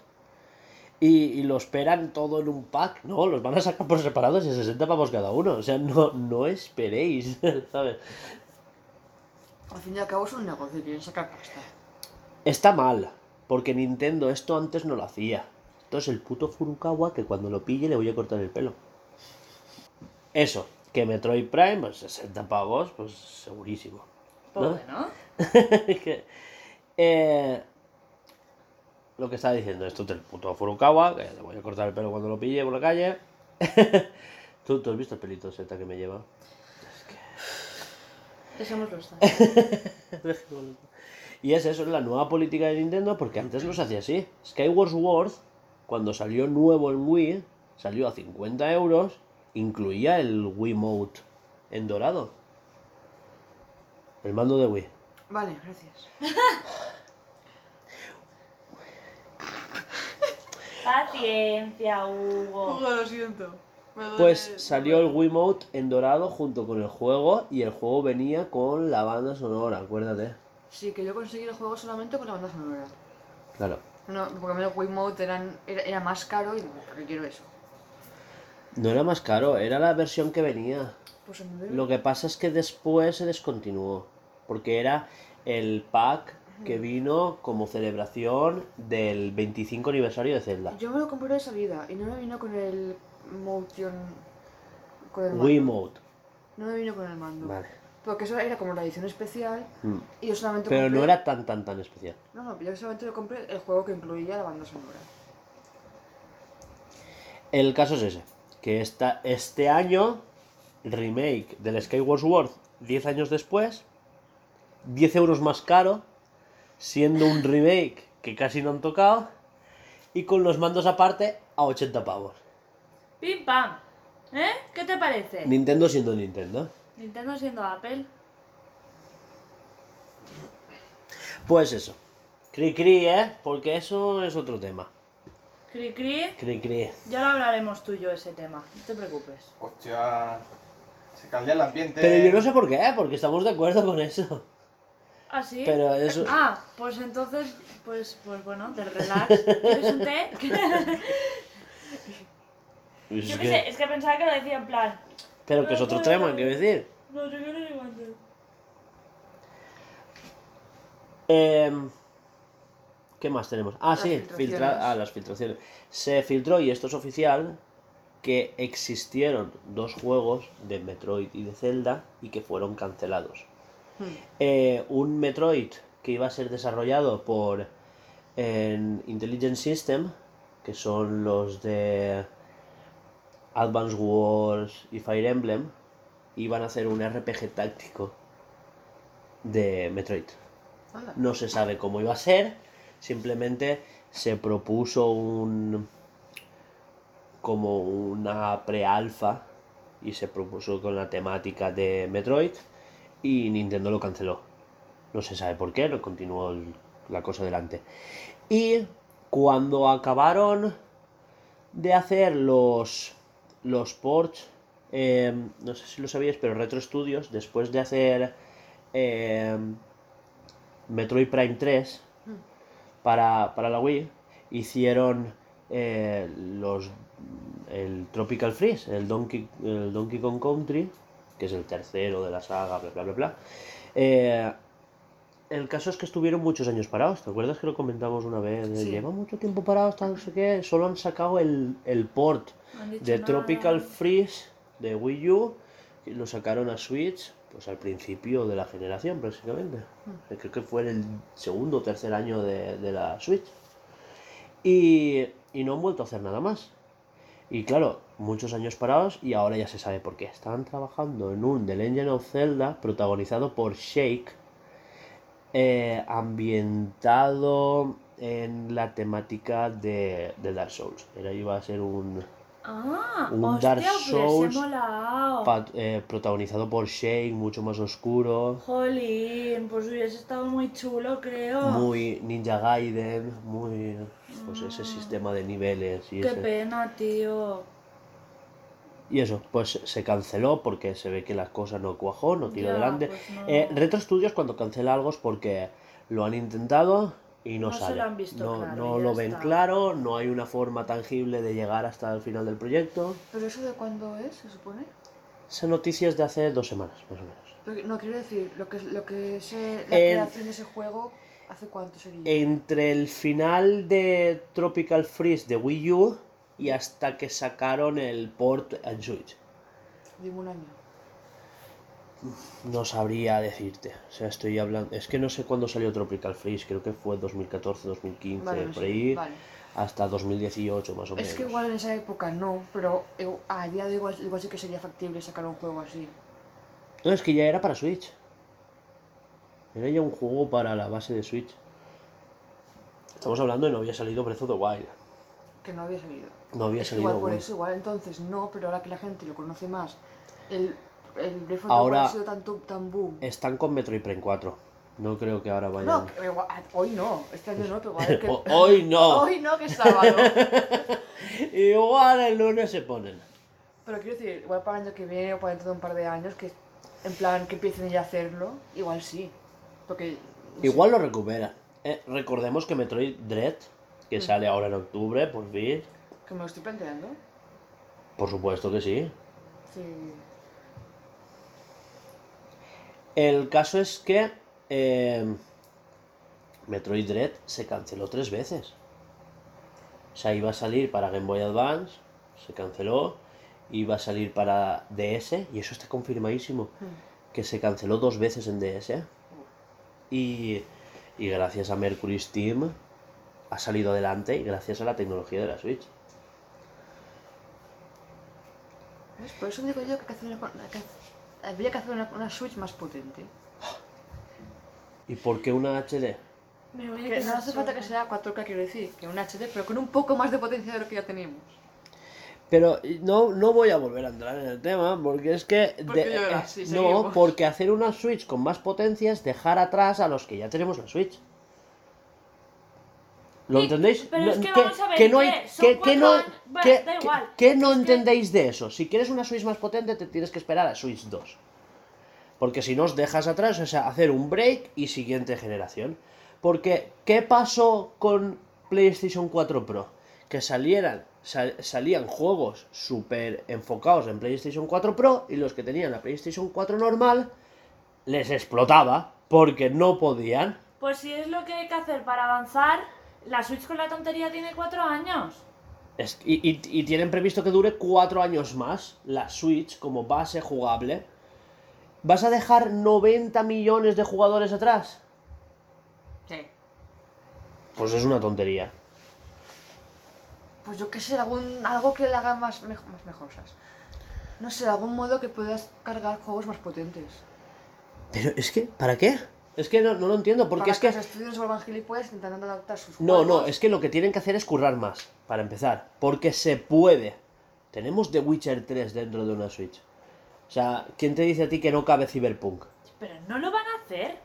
Y, y lo esperan todo en un pack. No, los van a sacar por separados y 60 pavos cada uno. O sea, no, no esperéis, ¿sabes? Al fin y al cabo es un negocio y quieren sacar pasta. Está mal, porque Nintendo esto antes no lo hacía. Esto es el puto Furukawa que cuando lo pille le voy a cortar el pelo. Eso, que Metroid Prime, pues 60 pavos, pues segurísimo. ¿no? bueno. Que, eh, lo que estaba diciendo, esto es el puto Furukawa, que le voy a cortar el pelo cuando lo pille por la calle. ¿Tú, tú has visto el pelito Z que me lleva? Dejémoslo estar. Y es eso, es la nueva política de Nintendo, porque antes no se hacía así. Skyward Sword, cuando salió nuevo en Wii, salió a 50 euros, incluía el Wiimote en dorado. El mando de Wii. Vale, gracias. Paciencia, Hugo. Hugo, lo siento. Pues salió el Wiimote en dorado junto con el juego, y el juego venía con la banda sonora, acuérdate. Sí, que yo conseguí el juego solamente con la banda sonora. Claro. No, porque a mí los Wiimote eran, era, era más caro y digo, ¿por qué quiero eso? No era más caro, era la versión que venía. Pues Lo que pasa es que después se descontinuó, porque era el pack que vino como celebración del 25 aniversario de Zelda. Yo me lo compré de salida y no me vino con el motion... Con el mando. Wiimote. No me vino con el mando. Vale. Porque eso era como la edición especial Mm. y yo solamente Pero compré... no era tan tan tan especial. No, no, yo solamente lo compré el juego que incluía la banda sonora. El caso es ese, que esta, este año, remake del Skyward Sword, 10 años después, 10 euros más caro, siendo un remake que casi no han tocado, y con los mandos aparte a 80 pavos. Pim pam. ¿Eh? ¿Qué te parece? Nintendo siendo Nintendo. Nintendo siendo Apple. Pues eso. Cri cri, ¿eh? Porque eso es otro tema. Cri cri. Cri cri. Ya lo hablaremos tú y yo ese tema. No te preocupes. Hostia. Se cambia el ambiente. Pero yo no sé por qué, porque estamos de acuerdo con eso. ¿Ah, sí? Pero eso- Ah, pues entonces, pues, pues bueno, del relax. ¿Quieres un té? Es Yo qué que- sé, es que pensaba que lo decía en plan. Pero que es otro tema, quiero decir. No qué le digo antes. Em, ¿Qué más tenemos? Ah, Las sí, filtra ah, las filtraciones. Se filtró, y esto es oficial, que existieron dos juegos de Metroid y de Zelda y que fueron cancelados. Hmm. Eh, un Metroid que iba a ser desarrollado por en Intelligent System, que son los de Advance Wars y Fire Emblem, iban a hacer un RPG táctico de Metroid. No se sabe cómo iba a ser, simplemente se propuso un como una pre-alfa y se propuso con la temática de Metroid y Nintendo lo canceló. No se sabe por qué, no continuó el- la cosa delante. Y cuando acabaron de hacer los los ports, eh, no sé si lo sabíais, pero Retro Studios, después de hacer eh, Metroid Prime 3 para, para la Wii, hicieron eh, los el Tropical Freeze, el Donkey, el Donkey Kong Country, que es el tercero de la saga, bla bla bla bla. El caso es que estuvieron muchos años parados, ¿te acuerdas que lo comentamos una vez? Sí. Lleva mucho tiempo parados, tal, no sé qué. Solo han sacado el, el port de nada. Tropical Freeze de Wii U y lo sacaron a Switch pues al principio de la generación prácticamente. Hmm. Eh, Creo que fue en el segundo o tercer año de, de la Switch. Y, y no han vuelto a hacer nada más. Y claro, muchos años parados y ahora ya se sabe por qué. Estaban trabajando en un The Legend of Zelda protagonizado por Shake, eh, ambientado en la temática de, de Dark Souls. Era, iba a ser un, Ah, Un hostia, Dark Souls eh, protagonizado por Shake, mucho más oscuro, Jolín, pues hubiese estado muy chulo, creo. muy Ninja Gaiden, muy pues ese sistema de niveles y Qué ese- pena, tío. Y eso, pues se canceló porque se ve que la cosa no cuajó, no tiró adelante. pues no. Eh, Retro Studios cuando cancela algo es porque lo han intentado y no, No se sale. lo han visto no claro, no lo ven está. claro, no hay una forma tangible de llegar hasta el final del proyecto. ¿Pero eso de cuándo es, se supone? Esa noticia es de hace dos semanas, más o menos. Pero, no, quiero decir, lo que, lo que es eh, la El- creación de ese juego, ¿hace cuánto sería? Entre el final de Tropical Freeze de Wii U y hasta que sacaron el port en Switch. Digo un año. No sabría decirte. O sea, estoy hablando. Es que no sé cuándo salió Tropical Freeze. Creo que fue 2014, 2015, Vale, no por ahí. vale. Hasta 2018, más o menos. Es que igual en esa época no, pero eh, a día de igual, igual sí que sería factible sacar un juego así. No, es que ya era para Switch. Era ya un juego para la base de Switch. Estamos hablando de no había salido Breath of the Wild. Que no había salido. No había salido igual por eso, igual entonces no, pero ahora que la gente lo conoce más, el, el Breath of the Ahora- Wild ha sido tanto, tan boom. Están con Metroid Prime 4. No creo que ahora vayan. No, igual- ah, hoy no, este año no, pero igual que... Hoy no. Hoy no, que es sábado. Igual el lunes se ponen. Pero quiero decir, igual para el año que viene o para dentro de un par de años, que en plan que empiecen ya a hacerlo, igual sí. Porque... no sé, Igual lo recuperan. Eh, recordemos que Metroid Dread, Mm. que sale ahora en octubre, por fin. Que me lo estoy planteando. Por supuesto que sí. Sí. El caso es que eh, Metroid Dread se canceló tres veces. O sea, iba a salir para Game Boy Advance, se canceló. Iba a salir para DS, y eso está confirmadísimo, que se canceló dos veces en DS. Y, y gracias a Mercury Steam ha salido adelante y gracias a la tecnología de la Switch. ¿Ves? Por eso digo yo que, hay que hacer una, que habría que hacer una, una Switch más potente. ¿Y por qué una HD? Me voy a Que quedar no hace falta que sea 4K, quiero decir, que un HD, pero con un poco más de potencia de lo que ya tenemos. Pero no, no voy a volver a entrar en el tema porque es que... Porque eh, sí, no, seguimos. porque hacer una Switch con más potencia es dejar atrás a los que ya tenemos la Switch. ¿Lo entendéis? pero es que vamos a ver, que no Que, que no, que- no Es entendéis de eso. Si quieres una Switch más potente te tienes que esperar a Switch 2. Porque si no os dejas atrás, o sea, hacer un break y siguiente generación. Porque, ¿qué pasó con PlayStation 4 Pro? Que salieran, sal- salían juegos súper enfocados en PlayStation 4 Pro y los que tenían la PlayStation 4 normal les explotaba porque no podían. Pues si es lo que hay que hacer para avanzar, la Switch con la tontería tiene cuatro años. Es- y, y- y tienen previsto que dure cuatro años más la Switch como base jugable. ¿Vas a dejar 90 millones de jugadores atrás? Sí. Pues es una tontería. Pues yo qué sé, algún, algo que le haga más, mej- más mejor, ¿sabes? No sé, algún modo que puedas cargar juegos más potentes. Pero es que, ¿para qué? Es que no, no lo entiendo, porque Para es que... los estudios vuelvan gilipollas intentando adaptar sus No, juegos. no, es que lo que tienen que hacer es currar más, para empezar. Porque se puede. Tenemos The Witcher 3 dentro de una Switch. O sea, ¿quién te dice a ti que no cabe Cyberpunk? Pero no lo van a hacer.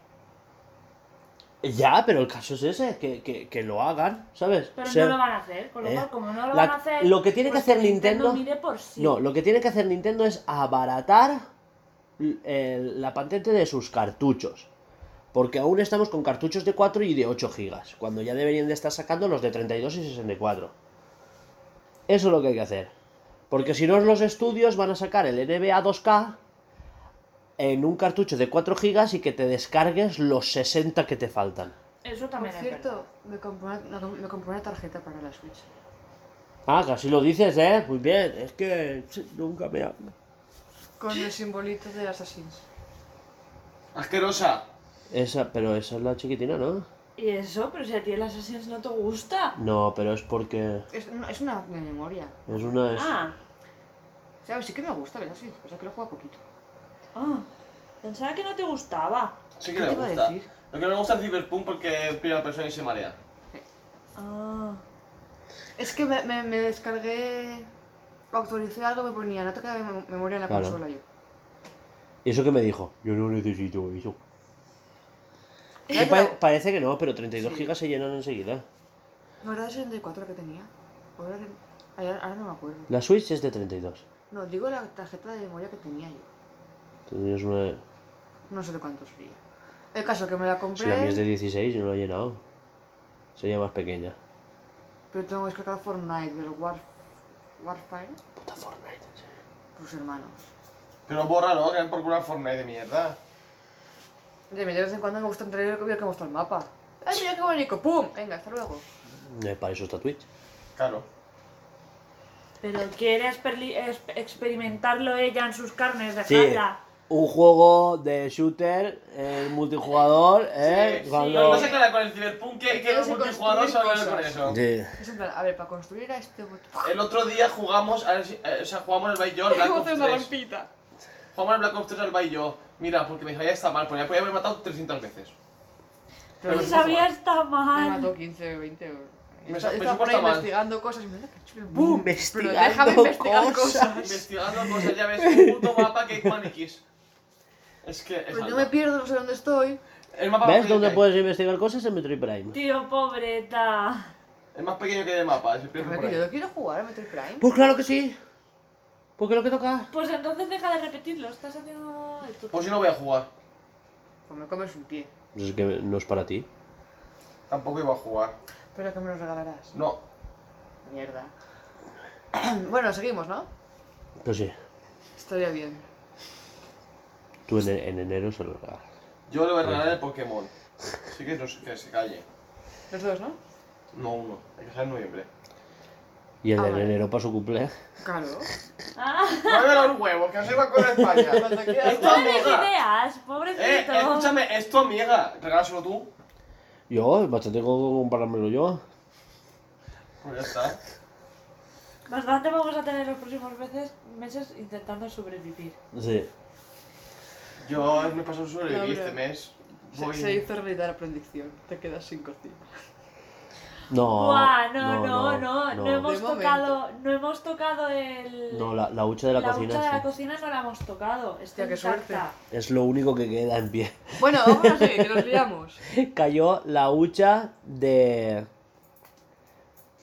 Ya, pero el caso es ese, que, que- que lo hagan, ¿sabes? Pero O sea, no lo van a hacer. Con lo eh, cual, como no lo la- van a hacer. lo que tiene que pues hacer Nintendo- mire por sí. No, lo que tiene que hacer Nintendo es abaratar el- la patente de sus cartuchos. Porque aún estamos con cartuchos de 4 y de 8 gigas, cuando ya deberían de estar sacando los de 32 y 64. Eso es lo que hay que hacer. Porque si no, los estudios van a sacar el NBA 2K en un cartucho de 4 gigas y que te descargues los 60 que te faltan. Eso Por también es cierto, me compré, una, no, me compré una tarjeta para la Switch. Ah, casi lo dices, ¿eh? Muy bien. Es que nunca me habla. Con el simbolito de Assassins. Asquerosa. Esa, pero esa es la chiquitina, ¿no? ¿Y eso? Pero si a ti el Assassin's no te gusta. No, pero es porque Es una, es una de memoria. es una... es- Ah, ¿Sabes? Sí que me gusta el Assassin's, pasa que lo juego poquito. ah. Pensaba que no te gustaba. Sí que ¿Qué le te iba a gusta. decir? Lo que no me gusta es Cyberpunk porque es primera persona y se marea. Ah. Es que me, me, me descargué. Actualicé algo, me ponía, no te queda mem- memoria en la Claro. consola yo. ¿Y eso que me dijo? Yo no necesito eso. Pa- parece que no, pero 32 Sí. gigas se llenan enseguida. No era de 64 que tenía. Ahora, ahora, ahora no me acuerdo. La Switch es de 32. No, digo la tarjeta de memoria que tenía yo. Tenías una... No sé de cuánto sería. El caso que me la Si compré, la mía es de 16 y no la he llenado. Sería más pequeña. pero tengo que descargar Fortnite del War, Warfare, Puta Fortnite. sí. tus hermanos. Pero bórralo, que es por una Fortnite de mierda. De de vez en cuando me gusta entrar y ver cómo está el mapa. ¡Ay, mira qué bonito! ¡Pum! Venga, hasta luego. Eh, para eso está Twitch. Claro. Pero quiere experli- experimentarlo ella en sus carnes, Sí. dejadla. Un juego de shooter, eh, multijugador, ¿eh? Sí, Cuando... No se aclara con el Cyberpunk que, que Quiero los multijugadores se hablan con eso. Sí. Es en plan, a ver, para construir a este botón. El otro día jugamos, a ver si- eh, o sea, jugamos el Bayo, Black Ops 3. rampita. Jugamos el Black Ops 3 al Bayo. Mira, porque mi falla está mal, porque ya podía haber matado 300 veces. Pero Pero me, Sabía está me mal. mató 15 o 20 euros. Me Está- me por ahí investigando cosas y me da que chulo. ¡Bum! Investigando Pero déjame investigar cosas. cosas. Investigando cosas, ya ves, un puto mapa que hay maniquís. Es que es Pues yo me pierdo, no sé dónde estoy. El mapa ¿Ves dónde puedes investigar cosas? En Metroid Prime. Tío, pobreta. El más pequeño que de mapa, es el Que yo quiero jugar a Metroid Prime. Pues claro que sí. Porque lo que toca. Pues entonces deja de repetirlo, estás haciendo esto. Pues si no voy a jugar. Pues me comes un pie. Pues es que no es para ti. Tampoco iba a jugar. Pero que me lo regalarás. No. Mierda. bueno, seguimos, ¿no? Pues sí. Estaría bien. Tú en, en enero se lo regalas. Yo le voy a regalar el Pokémon. Así que, no, sé- que se calle. Los dos, ¿no? No uno, hay que ser en noviembre. Y el Ah, de enero para su cumple. Claro. Ah, Mueve los huevos, que no se va con España. Es tu amiga. ideas, Eh, pobrecito. escúchame, es tu amiga. Regálaselo tú. Yo, bastante tengo que comprármelo yo. Pues ya está. Bastante vamos a tener los próximos veces, meses intentando sobrevivir. Sí. Yo me paso sobre Laura. este mes Se, Voy- se hizo realidad la predicción. Te quedas sin cocina. No, Buah, no, no, no, no, hemos tocado, no hemos tocado el... No, la, la hucha de la, la cocina hucha de la cocina no la hemos tocado. Hostia, qué suerte. es lo único que queda en pie. Bueno, vamos a seguir, que nos liamos. Cayó la hucha de.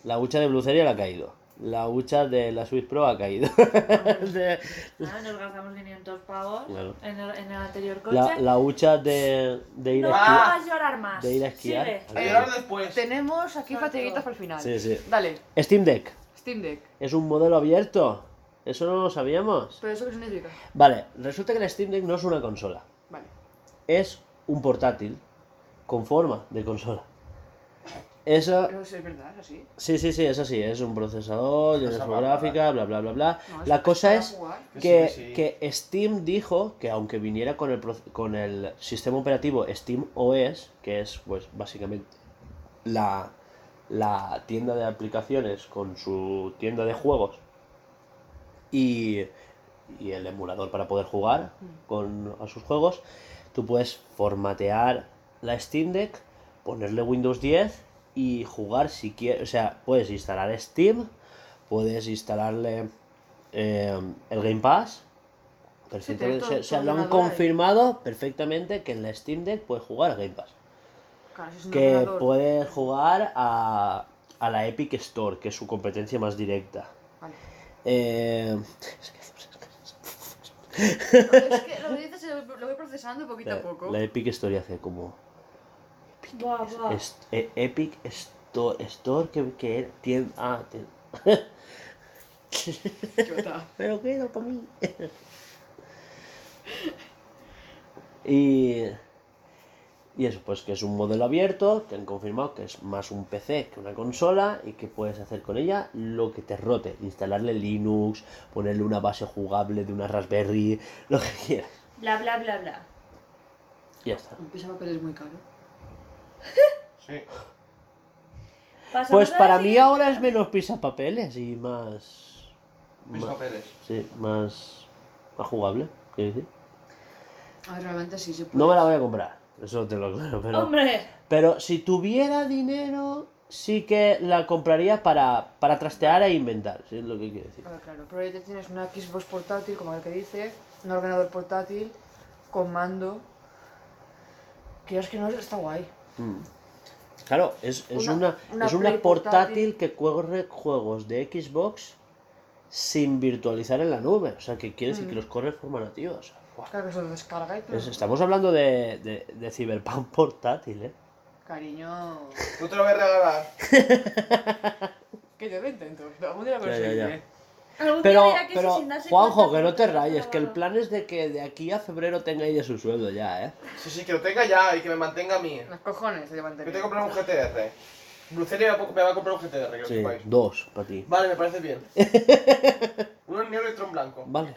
La hucha de Bluceria ha caído. La hucha de la Switch Pro ha caído. De- Ah, nos gastamos 500 pavos Claro. en, el, en el anterior coche. la, la hucha de, de ir no a esquiar. hagas llorar más. de ir a esquiar. A llorar después. Tenemos aquí fatiguitas para el final. Sí, sí. Dale, Steam Deck Steam Deck. es un modelo abierto. Eso no lo sabíamos. ¿Pero eso qué significa? Vale, resulta que el Steam Deck no es una consola. Vale. Es un portátil con forma de consola. Eso Pero sí, es verdad, es así. Sí, sí, sí, es así, es un procesador, bárbara. gráfica, bla, bla, bla, bla. No, La cosa es. Que que, sí, que sí. que Steam dijo que aunque viniera con el, con el sistema operativo Steam OS, que es pues básicamente la, la tienda de aplicaciones con su tienda de juegos y, y el emulador para poder jugar con, a sus juegos, tú puedes formatear la Steam Deck, ponerle Windows 10 y jugar si quieres, o sea, puedes instalar Steam, puedes instalarle eh, el Game Pass. Perfectamente, todo- se, se todo lo han confirmado perfectamente que en la Steam Deck puedes jugar al Game Pass. Claro, es Que puedes jugar a, a la Epic Store, que es su competencia más directa. Vale. Eh, Es que lo que dices lo voy procesando poquito a la, poco. la Epic Store hace como Buah, buah. es- e- Epic Store, Store que, que tiene... Ah, tiene-. Pero queda para mí. y, y eso, pues que es un modelo abierto, que han confirmado que es más un PC que una consola y que puedes hacer con ella lo que te rote. Instalarle Linux, ponerle una base jugable de una Raspberry, lo que quieras. Bla, bla, bla, bla. Y ya está. Un papel es muy caro. Sí. Pasamos Pues para mí ahora es menos pisapapeles y más... Más- papeles. Sí, más, más jugable, quiero decir. A ver, realmente sí puede. No me la voy a comprar, eso te lo aclaro, pero... Hombre, Pero si tuviera dinero, sí que la compraría para, para trastear e inventar, si es lo que quiero decir. A ver, claro, pero ahí te tienes una Xbox portátil, como el que dice, un ordenador portátil con mando. Que es que no está guay. Mm. Claro, es, es Una- una, una es una portátil que corre juegos de Xbox sin virtualizar en la nube. O sea, que quiere decir que los corre de forma nativa. O sea. Claro que se descarga y todo. Es- estamos hablando de, de, de Cyberpunk portátil, ¿eh? Cariño. No te lo voy a regalar. Que yo lo intento. Algún día lo conseguiré. Pero, que pero Juanjo, que no te rayes, que el plan es de que de aquí a febrero tenga ella su sueldo ya, ¿eh? Sí, sí, que lo tenga ya y que me mantenga a mí. Los cojones se Yo tengo que comprar un GTR. Brucelia me va a- me va a comprar un GTR, que lo Sí, sepáis. dos para ti. Vale, me parece bien. Uno en negro y otro en blanco. Vale.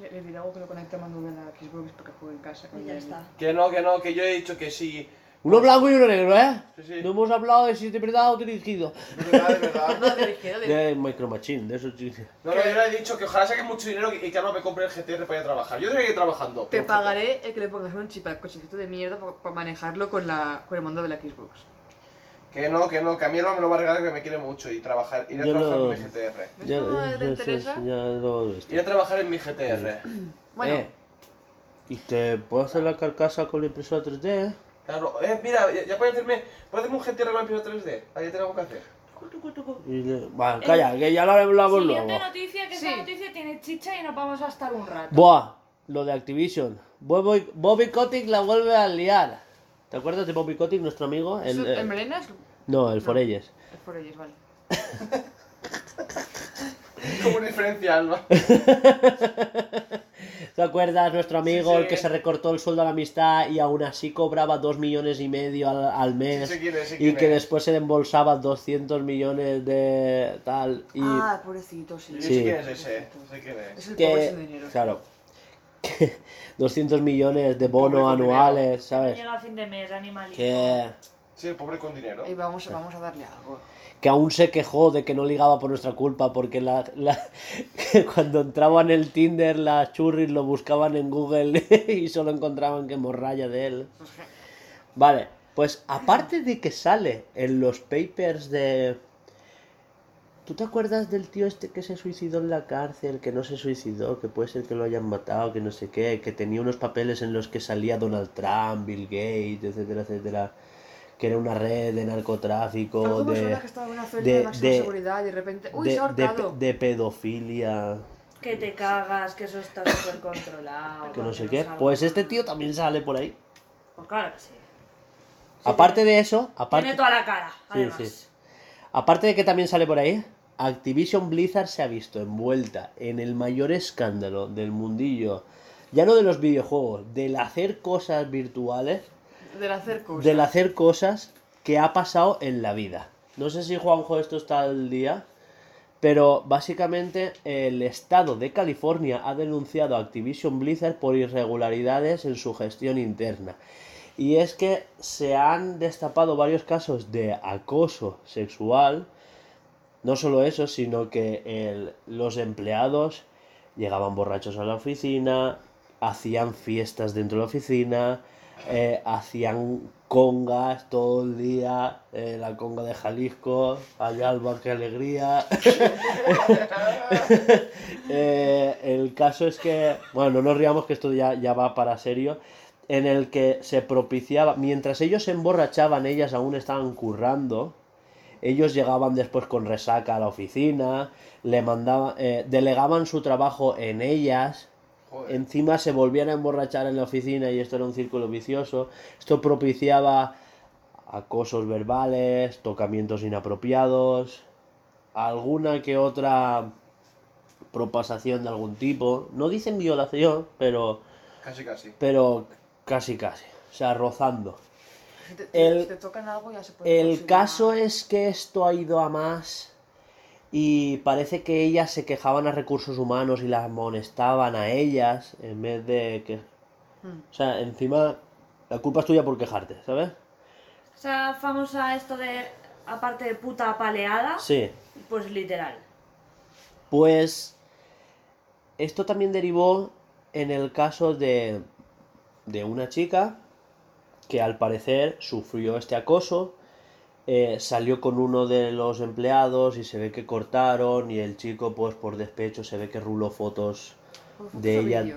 Le, le diré algo que lo conecte a mando de la Xbox porque juego en casa. con Y ya está. Que no, que no, que yo he dicho que sí. Uno blanco y uno negro, ¿eh? Sí, sí. No hemos hablado de si te verdad o dirigido. De verdad, de verdad. No, dirigido, de... De Micro Machine, de esos chicos. No, no, yo le he dicho que ojalá saque mucho dinero y que no me compre el GTR para ir a trabajar. Yo tengo que ir trabajando. Te pagaré el que le pongas un chip al cochecito de mierda para manejarlo con, la, con el mando de la Xbox. Que no, que no, que a mí no me lo va a regalar que me quiere mucho y trabajar, ir a Yo trabajar no- en mi GTR. ¿Ves Ya, ya- te ya- interesa? ya lo he visto. Ir a trabajar en mi GTR. Bueno, Eh, ¿Y te puedo hacer la carcasa con la impresora 3D? Eh? Claro, eh, mira, ya, ya puedes hacerme, puedes hacerme un GTR con la impresora 3D. Ahí tengo que hacer. Y le- Bueno, calla, que ya lo hablamos luego. Siguiente noticia, que esta Sí. noticia tiene chicha y nos vamos a estar un rato. Buah, lo de Activision. Bobby, Bobby Kotick la vuelve a liar. ¿Te acuerdas de Bobby Kotick, nuestro amigo? ¿eso- El, ¿el eh, melenas? no, el Forelles. Es por ellos, vale. Como una diferencia, Alba. ¿Te acuerdas? Nuestro amigo, Sí, sí. el que se recortó el sueldo a la amistad y aún así cobraba 2 millones y medio al, al mes. Sí es, sé y que es. después se le embolsaba 200 millones de tal. Y Ah, pobrecito, sí. Sí. quién es ese, sé quién es. Es el pobre sin dinero. claro, que 200 millones de bono anuales, ¿sabes? Llega a fin de mes, animalito. Que, Sí, el pobre con dinero. Y vamos, vamos a darle algo. Que aún se quejó de que no ligaba por nuestra culpa porque la, la- cuando entraban en el Tinder las churris lo buscaban en Google y solo encontraban que morralla de él. Vale, pues aparte de que sale en los papers de... ¿Tú te acuerdas del tío este que se suicidó en la cárcel, que no se suicidó, que puede ser que lo hayan matado, que no sé qué, que tenía unos papeles en los que salía Donald Trump, Bill Gates, etcétera, etcétera, que era una red de narcotráfico, de, suena que estaba en una feria de- de, de- seguridad y de repente. ¡Uy, de, se pedofilia, Que te cagas, que eso está súper controlado. que no sé que qué. Pues este tío también sale por ahí. Pues claro que sí. Sí, Aparte tiene- de eso, aparte... Tiene toda la cara, además. sí. Aparte de que también sale por ahí, Activision Blizzard se ha visto envuelta en el mayor escándalo del mundillo, ya no de los videojuegos, del hacer cosas virtuales, Del hacer cosas. que ha pasado en la vida. No sé si Juanjo esto está al día, pero básicamente el estado de California ha denunciado a Activision Blizzard por irregularidades en su gestión interna. Y es que se han destapado varios casos de acoso sexual. No solo eso, sino que los empleados llegaban borrachos a la oficina, hacían fiestas dentro de la oficina, eh, hacían congas todo el día, eh, la conga de Jalisco, allá al bar, qué alegría. Eh, el caso es que, bueno, no nos riamos que esto ya, ya va para serio, en el que se propiciaba, mientras ellos se emborrachaban, ellas aún estaban currando, ellos llegaban después con resaca a la oficina, le mandaban, delegaban su trabajo en ellas, Joder. encima se volvían a emborrachar en la oficina y esto era un círculo vicioso. Esto propiciaba acosos verbales, tocamientos inapropiados, alguna que otra propasación de algún tipo. No dicen violación, pero, Casi, casi. pero casi casi. O sea, rozando. Si te, te- el- si te tocan algo ya se puede El considerar- caso es que esto ha ido a más y parece que ellas se quejaban a recursos humanos y las amonestaban a ellas en vez de que... O sea, encima la culpa es tuya por quejarte, ¿sabes? O sea, famosa esto de, aparte de puta paleada, Sí. pues literal. Pues esto también derivó en el caso de, de una chica que al parecer sufrió este acoso, eh, salió con uno de los empleados y se ve que cortaron y el chico pues por despecho se ve que ruló fotos, Fotos de ella-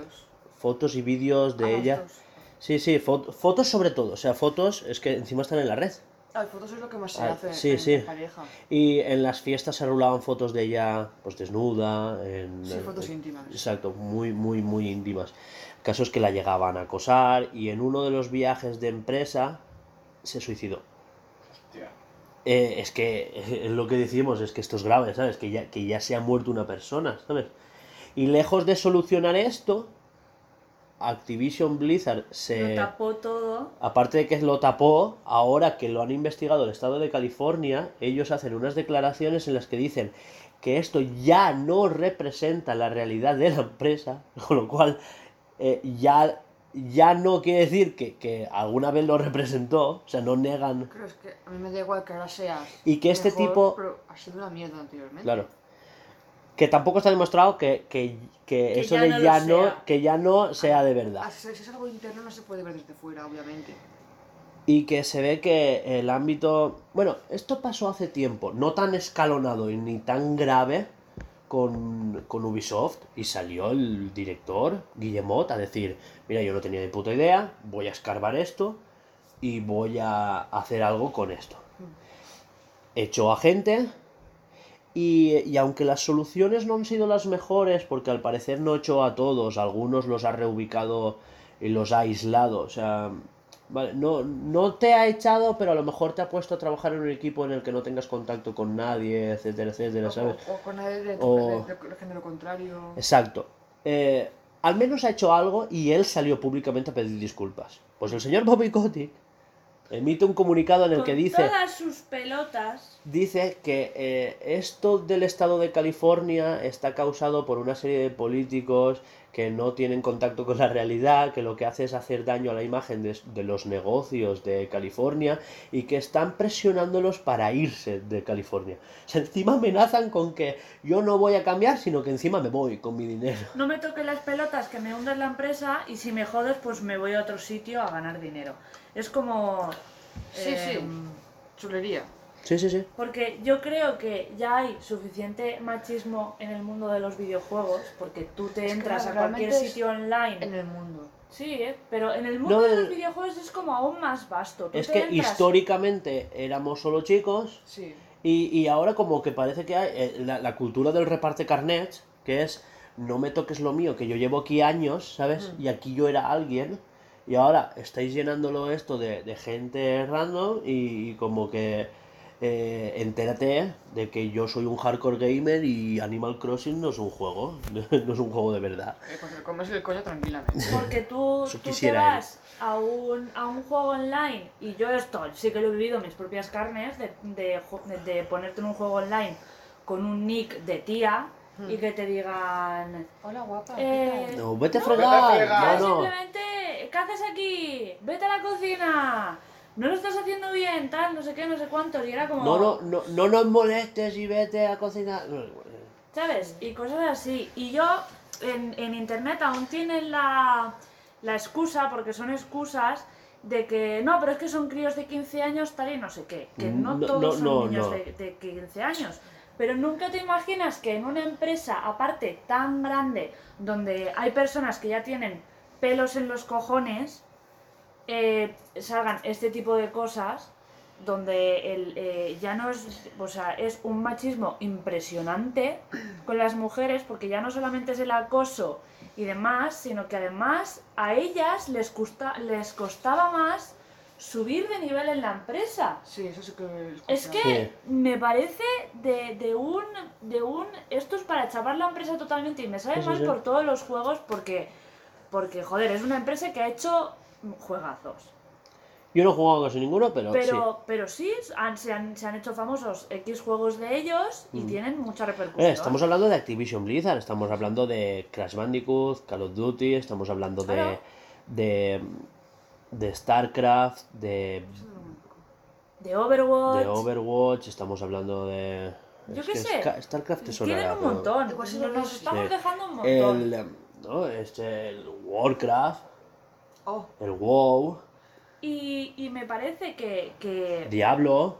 fotos y vídeos de Ah, ella. fotos. Sí, sí, fo- fotos sobre todo, o sea, fotos es que encima están en la red. Ah, fotos es lo que más se Ah, hace sí, en, sí. en pareja. Y en las fiestas se rulaban fotos de ella pues desnuda, en, Sí, fotos íntimas. Exacto, muy, muy, muy íntimas. Casos que la llegaban a acosar y en uno de los viajes de empresa se suicidó. Eh, es que es lo que decimos, es que esto es grave, ¿sabes? Que ya, que ya se ha muerto una persona, ¿sabes? Y lejos de solucionar esto, Activision Blizzard se... Lo tapó todo. Aparte de que lo tapó, ahora que lo han investigado el estado de California, ellos hacen unas declaraciones en las que dicen que esto ya no representa la realidad de la empresa, con lo cual eh, ya, ya no quiere decir que, que alguna vez lo representó, o sea, no negan... Creo es que a mí me da igual que ahora seas. Y que este mejor, tipo- Pero ha sido una mierda anteriormente. Claro. Que tampoco está demostrado que, que, que Que eso ya de no ya no, sea. que ya no sea de verdad. Ah, Si si es algo interno no se puede ver desde fuera, obviamente. Y que se ve que el ámbito... Bueno, esto pasó hace tiempo, no tan escalonado y ni tan grave con, Ubisoft y salió el director, Guillemot, a decir, mira, yo no tenía ni puta idea, voy a escarbar esto y voy a hacer algo con esto. Echó a gente y, y aunque las soluciones no han sido las mejores, porque al parecer no echó a todos, algunos los ha reubicado y los ha aislado, o sea, vale, no, no te ha echado, pero a lo mejor te ha puesto a trabajar en un equipo en el que no tengas contacto con nadie, etcétera, etcétera, O, ¿sabes? o- o con el de, O- de- de- de género contrario. Exacto. Eh, al menos ha hecho algo y él salió públicamente a pedir disculpas. Pues el señor Bobby Kotick emite un comunicado en el Con que dice todas sus pelotas. dice que eh, esto del estado de California está causado por una serie de políticos que no tienen contacto con la realidad, que lo que hace es hacer daño a la imagen de, de los negocios de California y que están presionándolos para irse de California. O sea, encima amenazan con que yo no voy a cambiar, sino que encima me voy con mi dinero. No me toques las pelotas que me hundes la empresa y si me jodes pues me voy a otro sitio a ganar dinero. Es como... Sí, sí. em, Chulería. Sí, sí, sí. Porque yo creo que ya hay suficiente machismo en el mundo de los videojuegos, porque tú te Es que entras a cualquier sitio online. En el mundo. Sí, ¿eh? pero en el mundo No, de el- los videojuegos es como aún más vasto. Tú Es que entras- históricamente éramos solo chicos Sí. Y, y ahora como que parece que hay eh, la, la cultura del reparte carnets, que es no me toques lo mío, que yo llevo aquí años, ¿sabes? Y aquí yo era alguien. Y ahora estáis llenándolo esto de, de gente random y, y como que eh, entérate de que yo soy un hardcore gamer y Animal Crossing no es un juego, no es un juego de verdad. Eh, pues me comes el coño tranquilamente. Porque tú, tú te vas a un, a un juego online y yo esto sí que lo he vivido en mis propias carnes de, de, de- de ponerte en un juego online con un nick de tía y que te digan Hola, guapa. eh. No, vete a No, fregar. vete a fregar. No, no. simplemente ¿qué haces aquí? vete a la cocina no lo estás haciendo bien tal no sé qué no sé cuántos y era como No, no, no, no nos molestes y vete a cocinar. No, ¿Sabes? Y cosas así. Y yo en, en internet aún tienen la, la excusa, porque son excusas, de que no, pero es que son críos de 15 años, tal y no sé qué. Que no, No, todos no, son niños. De, de 15 años. Pero nunca te imaginas que en una empresa, aparte tan grande, donde hay personas que ya tienen pelos en los cojones, eh, salgan este tipo de cosas donde el, eh, ya no es, o sea, es un machismo impresionante con las mujeres, porque ya no solamente es el acoso y demás, sino que además a ellas les, custa, les costaba más subir de nivel en la empresa. Sí, eso sí que lo he Es que Sí. me parece de, de un de un esto es para chapar la empresa totalmente y me sabe Sí, sí, mal sí. por todos los juegos porque porque joder, es una empresa que ha hecho juegazos. Yo no he jugado casi ninguno, pero, sí. Pero, pero sí, han- se, han, se han hecho famosos X juegos de ellos y tienen mucha repercusión. Mm. Eh, estamos hablando de Activision Blizzard, estamos hablando de Crash Bandicoot, Call of Duty, estamos hablando de, Claro. de, de StarCraft, de, De Overwatch. de Overwatch, estamos hablando de... Yo qué sé. StarCraft te Tienen un pero- montón. Sí Nos, estamos Sí. dejando un montón. El, ¿no? este, el Warcraft, Oh, el WoW, Y, y me parece que, que Diablo,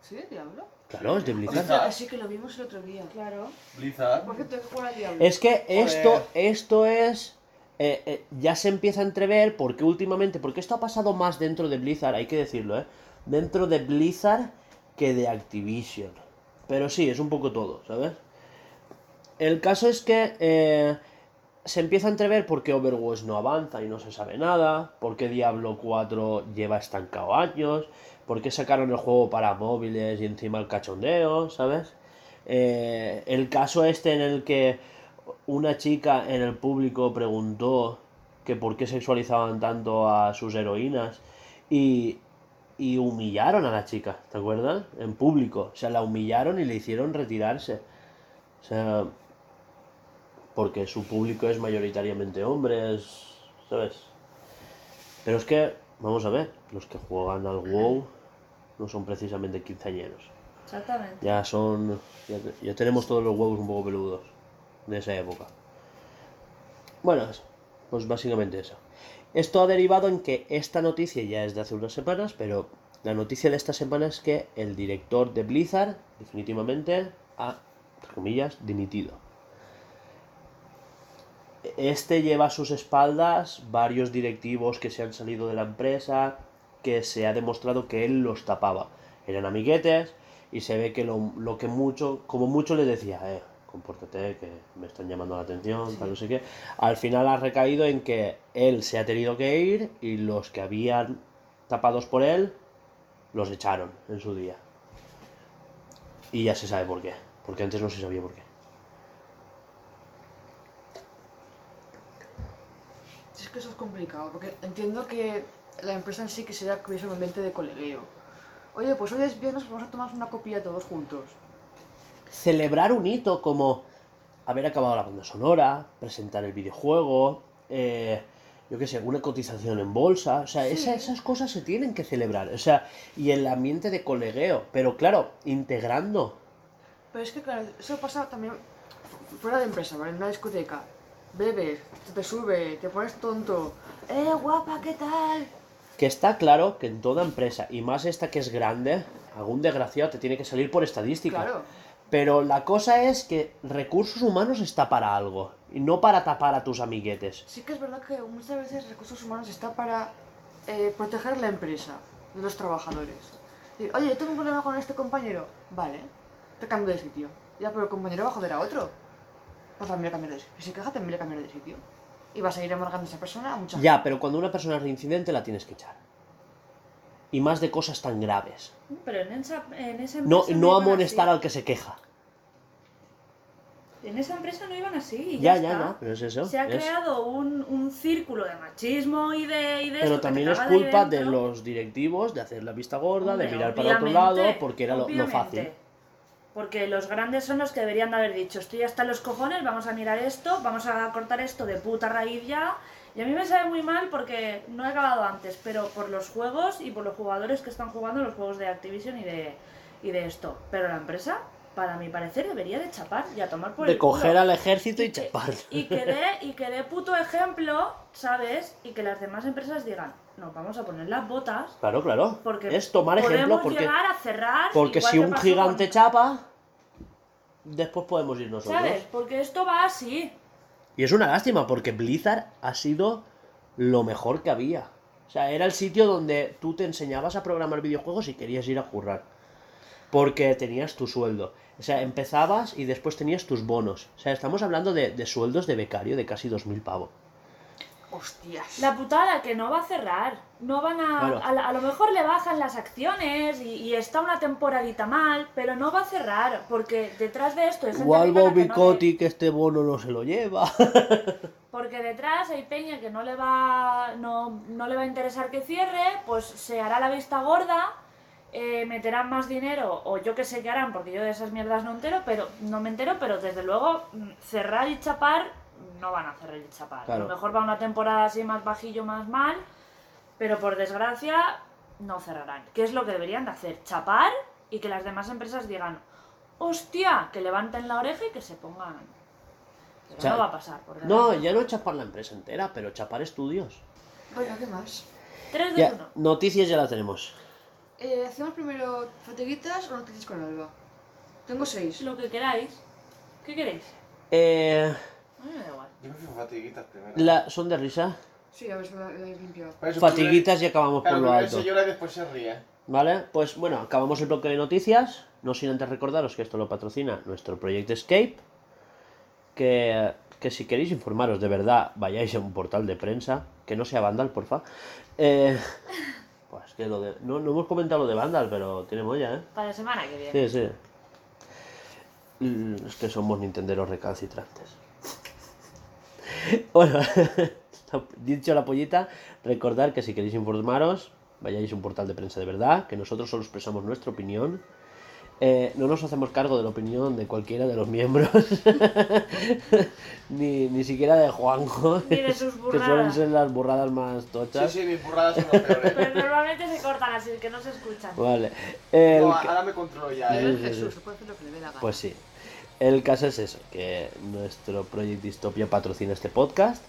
¿sí? ¿Diablo? claro, es de Blizzard. Blizzard. Ah, sí que lo vimos el otro día. claro. Blizzard. ¿Por qué te juega al Diablo? Es que esto, esto es. eh, eh, ya se empieza a entrever porque últimamente. Porque esto ha pasado más dentro de Blizzard, hay que decirlo, ¿eh? Dentro de Blizzard que de Activision. Pero sí, es un poco todo, ¿sabes? El caso es que eh, se empieza a entrever porque Overwatch no avanza y no se sabe nada, porque Diablo 4 lleva estancado años, porque sacaron el juego para móviles y encima el cachondeo, ¿sabes? Eh, el caso este en el que una chica en el público preguntó que por qué sexualizaban tanto a sus heroínas y, y humillaron a la chica, ¿te acuerdas? En público, o sea, la humillaron y le hicieron retirarse. O sea, porque su público es mayoritariamente hombres, ¿sabes? Pero es que, vamos a ver, los que juegan al WoW no son precisamente quinceañeros. Exactamente. Ya son. Ya, te- ya tenemos todos los huevos un poco peludos de esa época. Bueno, pues básicamente eso. Esto ha derivado en que esta noticia ya es de hace unas semanas, pero la noticia de esta semana es que el director de Blizzard definitivamente ha, entre comillas, dimitido. Este lleva a sus espaldas varios directivos que se han salido de la empresa, que se ha demostrado que él los tapaba. Eran amiguetes y se ve que lo, lo que mucho, como mucho le decía, eh, compórtate, que me están llamando la atención, tal, no sé qué. Al final ha recaído en que él se ha tenido que ir y los que habían tapados por él los echaron en su día. Y ya se sabe por qué, porque antes no se sabía por qué. Es que eso es complicado, porque entiendo que la empresa en sí que sea que hubiese un ambiente de colegueo. Oye, pues hoy es viernes, vamos a tomar una copia todos juntos. celebrar un hito como haber acabado la banda sonora, presentar el videojuego, eh, yo qué sé, una cotización en bolsa, o sea, esa- esas cosas se tienen que celebrar, o sea, y el ambiente de colegueo, pero claro, integrando, Pero es que, claro, eso pasa también fu- fuera de empresa, ¿vale? En una discoteca. Bebes, se te sube, te pones tonto. ¡Eh, guapa, qué tal! que está claro que en toda empresa, y más esta que es grande, algún desgraciado te tiene que salir por estadística. Claro. Pero la cosa es que recursos humanos está para algo, y no para tapar a tus amiguetes. Sí que es verdad que muchas veces recursos humanos está para eh, proteger la empresa de los trabajadores. Decir, Oye, tengo un problema con este compañero. Vale, te cambio de sitio. Ya, pero el compañero va a joder a otro. Pues también le cambiar de sitio. Si se queja, también le cambiar de sitio. Y vas a ir amargando a esa persona a mucha Ya, pero cuando una persona es reincidente la tienes que echar. Y más de cosas tan graves. Pero en esa, en esa No, empresa no iban amonestar así. al que se queja. En esa empresa no iban así. y Ya, ya, ya, está. ya, pero es eso. Se ha es- creado un, un círculo de machismo y de, y de esto Pero que también te es culpa de dentro. los directivos de hacer la vista gorda, de Hombre, mirar para otro obviamente, lado, porque era lo, lo obviamente. Porque los grandes son los que deberían de haber dicho, estoy hasta los cojones, vamos a mirar esto, vamos a cortar esto de puta raíz ya. Y a mí me sabe muy mal porque no he acabado antes, pero por los juegos y por los jugadores que están jugando los juegos de Activision y de, y de esto. Pero la empresa, para mi parecer, debería de chapar y a tomar por De el culo. coger al ejército y chapar. Y que dé, y que dé puto ejemplo, ¿sabes? Y que las demás empresas digan, nos vamos a poner las botas Claro, claro. porque es tomar podemos ejemplo porque, llegar a cerrar porque si un gigante con- chapa, después podemos ir nosotros. ¿Sabes? Porque esto va así. Y es una lástima porque Blizzard ha sido lo mejor que había. O sea, era el sitio donde tú te enseñabas a programar videojuegos y querías ir a currar. Porque tenías tu sueldo. O sea, empezabas y después tenías tus bonos. O sea, estamos hablando de, de sueldos de becario de casi 2.000 pavos. Hostias. La putada que no va a cerrar. No van a. A, lo mejor le bajan las acciones y, y está una temporadita mal, pero no va a cerrar. Porque detrás de esto hay gente Igual Bobby que no le- que este bono no se lo lleva. Porque detrás hay peña que no le va no, no le va a interesar que cierre, pues se hará la vista gorda, eh, meterán más dinero o yo que sé qué harán, porque yo de esas mierdas no entero, pero no me entero, pero desde luego mm, cerrar y chapar no van a cerrar y chapar. Claro. A lo mejor va una temporada así más bajillo, más mal, pero por desgracia no cerrarán. ¿Qué es lo que deberían de hacer? Chapar y que las demás empresas digan, hostia, que levanten la oreja y que se pongan. Pero O sea, no va a pasar, por No, ya no chapar la empresa entera, pero chapar estudios. Venga, ¿qué más? 3 de Ya, 1. noticias ya las tenemos. Eh, ¿Hacemos primero fatiguitas o noticias con Alba? Tengo seis. Lo que queráis. ¿Qué queréis? Eh, A Yo me fatiguitas primero. la, ¿Son de risa? Sí, a ver si me la he limpiado. Fatiguitas y acabamos Claro, por lo alto. se llora y después se ríe. ¿Vale? Pues bueno, acabamos el bloque de noticias. No sin antes recordaros que esto lo patrocina nuestro proyecto Escape. Que, que si queréis informaros de verdad, vayáis a un portal de prensa. Que no sea Vandal, porfa. Eh, pues que lo de. No, no hemos comentado lo de Vandal, pero tiene molla, ¿eh? Para la semana que viene. Sí, sí. Mm, Es que somos nintenderos recalcitrantes. Bueno, dicho la pollita, recordar que si queréis informaros, vayáis a un portal de prensa de verdad, que nosotros solo expresamos nuestra opinión. Eh, no nos hacemos cargo de la opinión de cualquiera de los miembros, ni, ni siquiera de Juanjo, Ni de sus que suelen ser las burradas más Sí, tochas. sí, mis burradas son las peores. Pero normalmente se cortan así, que no se escuchan. Vale. El No, ahora me controlo ya, Sí, eh. sí, Jesús, sí. se puede hacer lo que le dé la gana. Pues sí. El caso es eso, que nuestro Project Dystopia patrocina este podcast.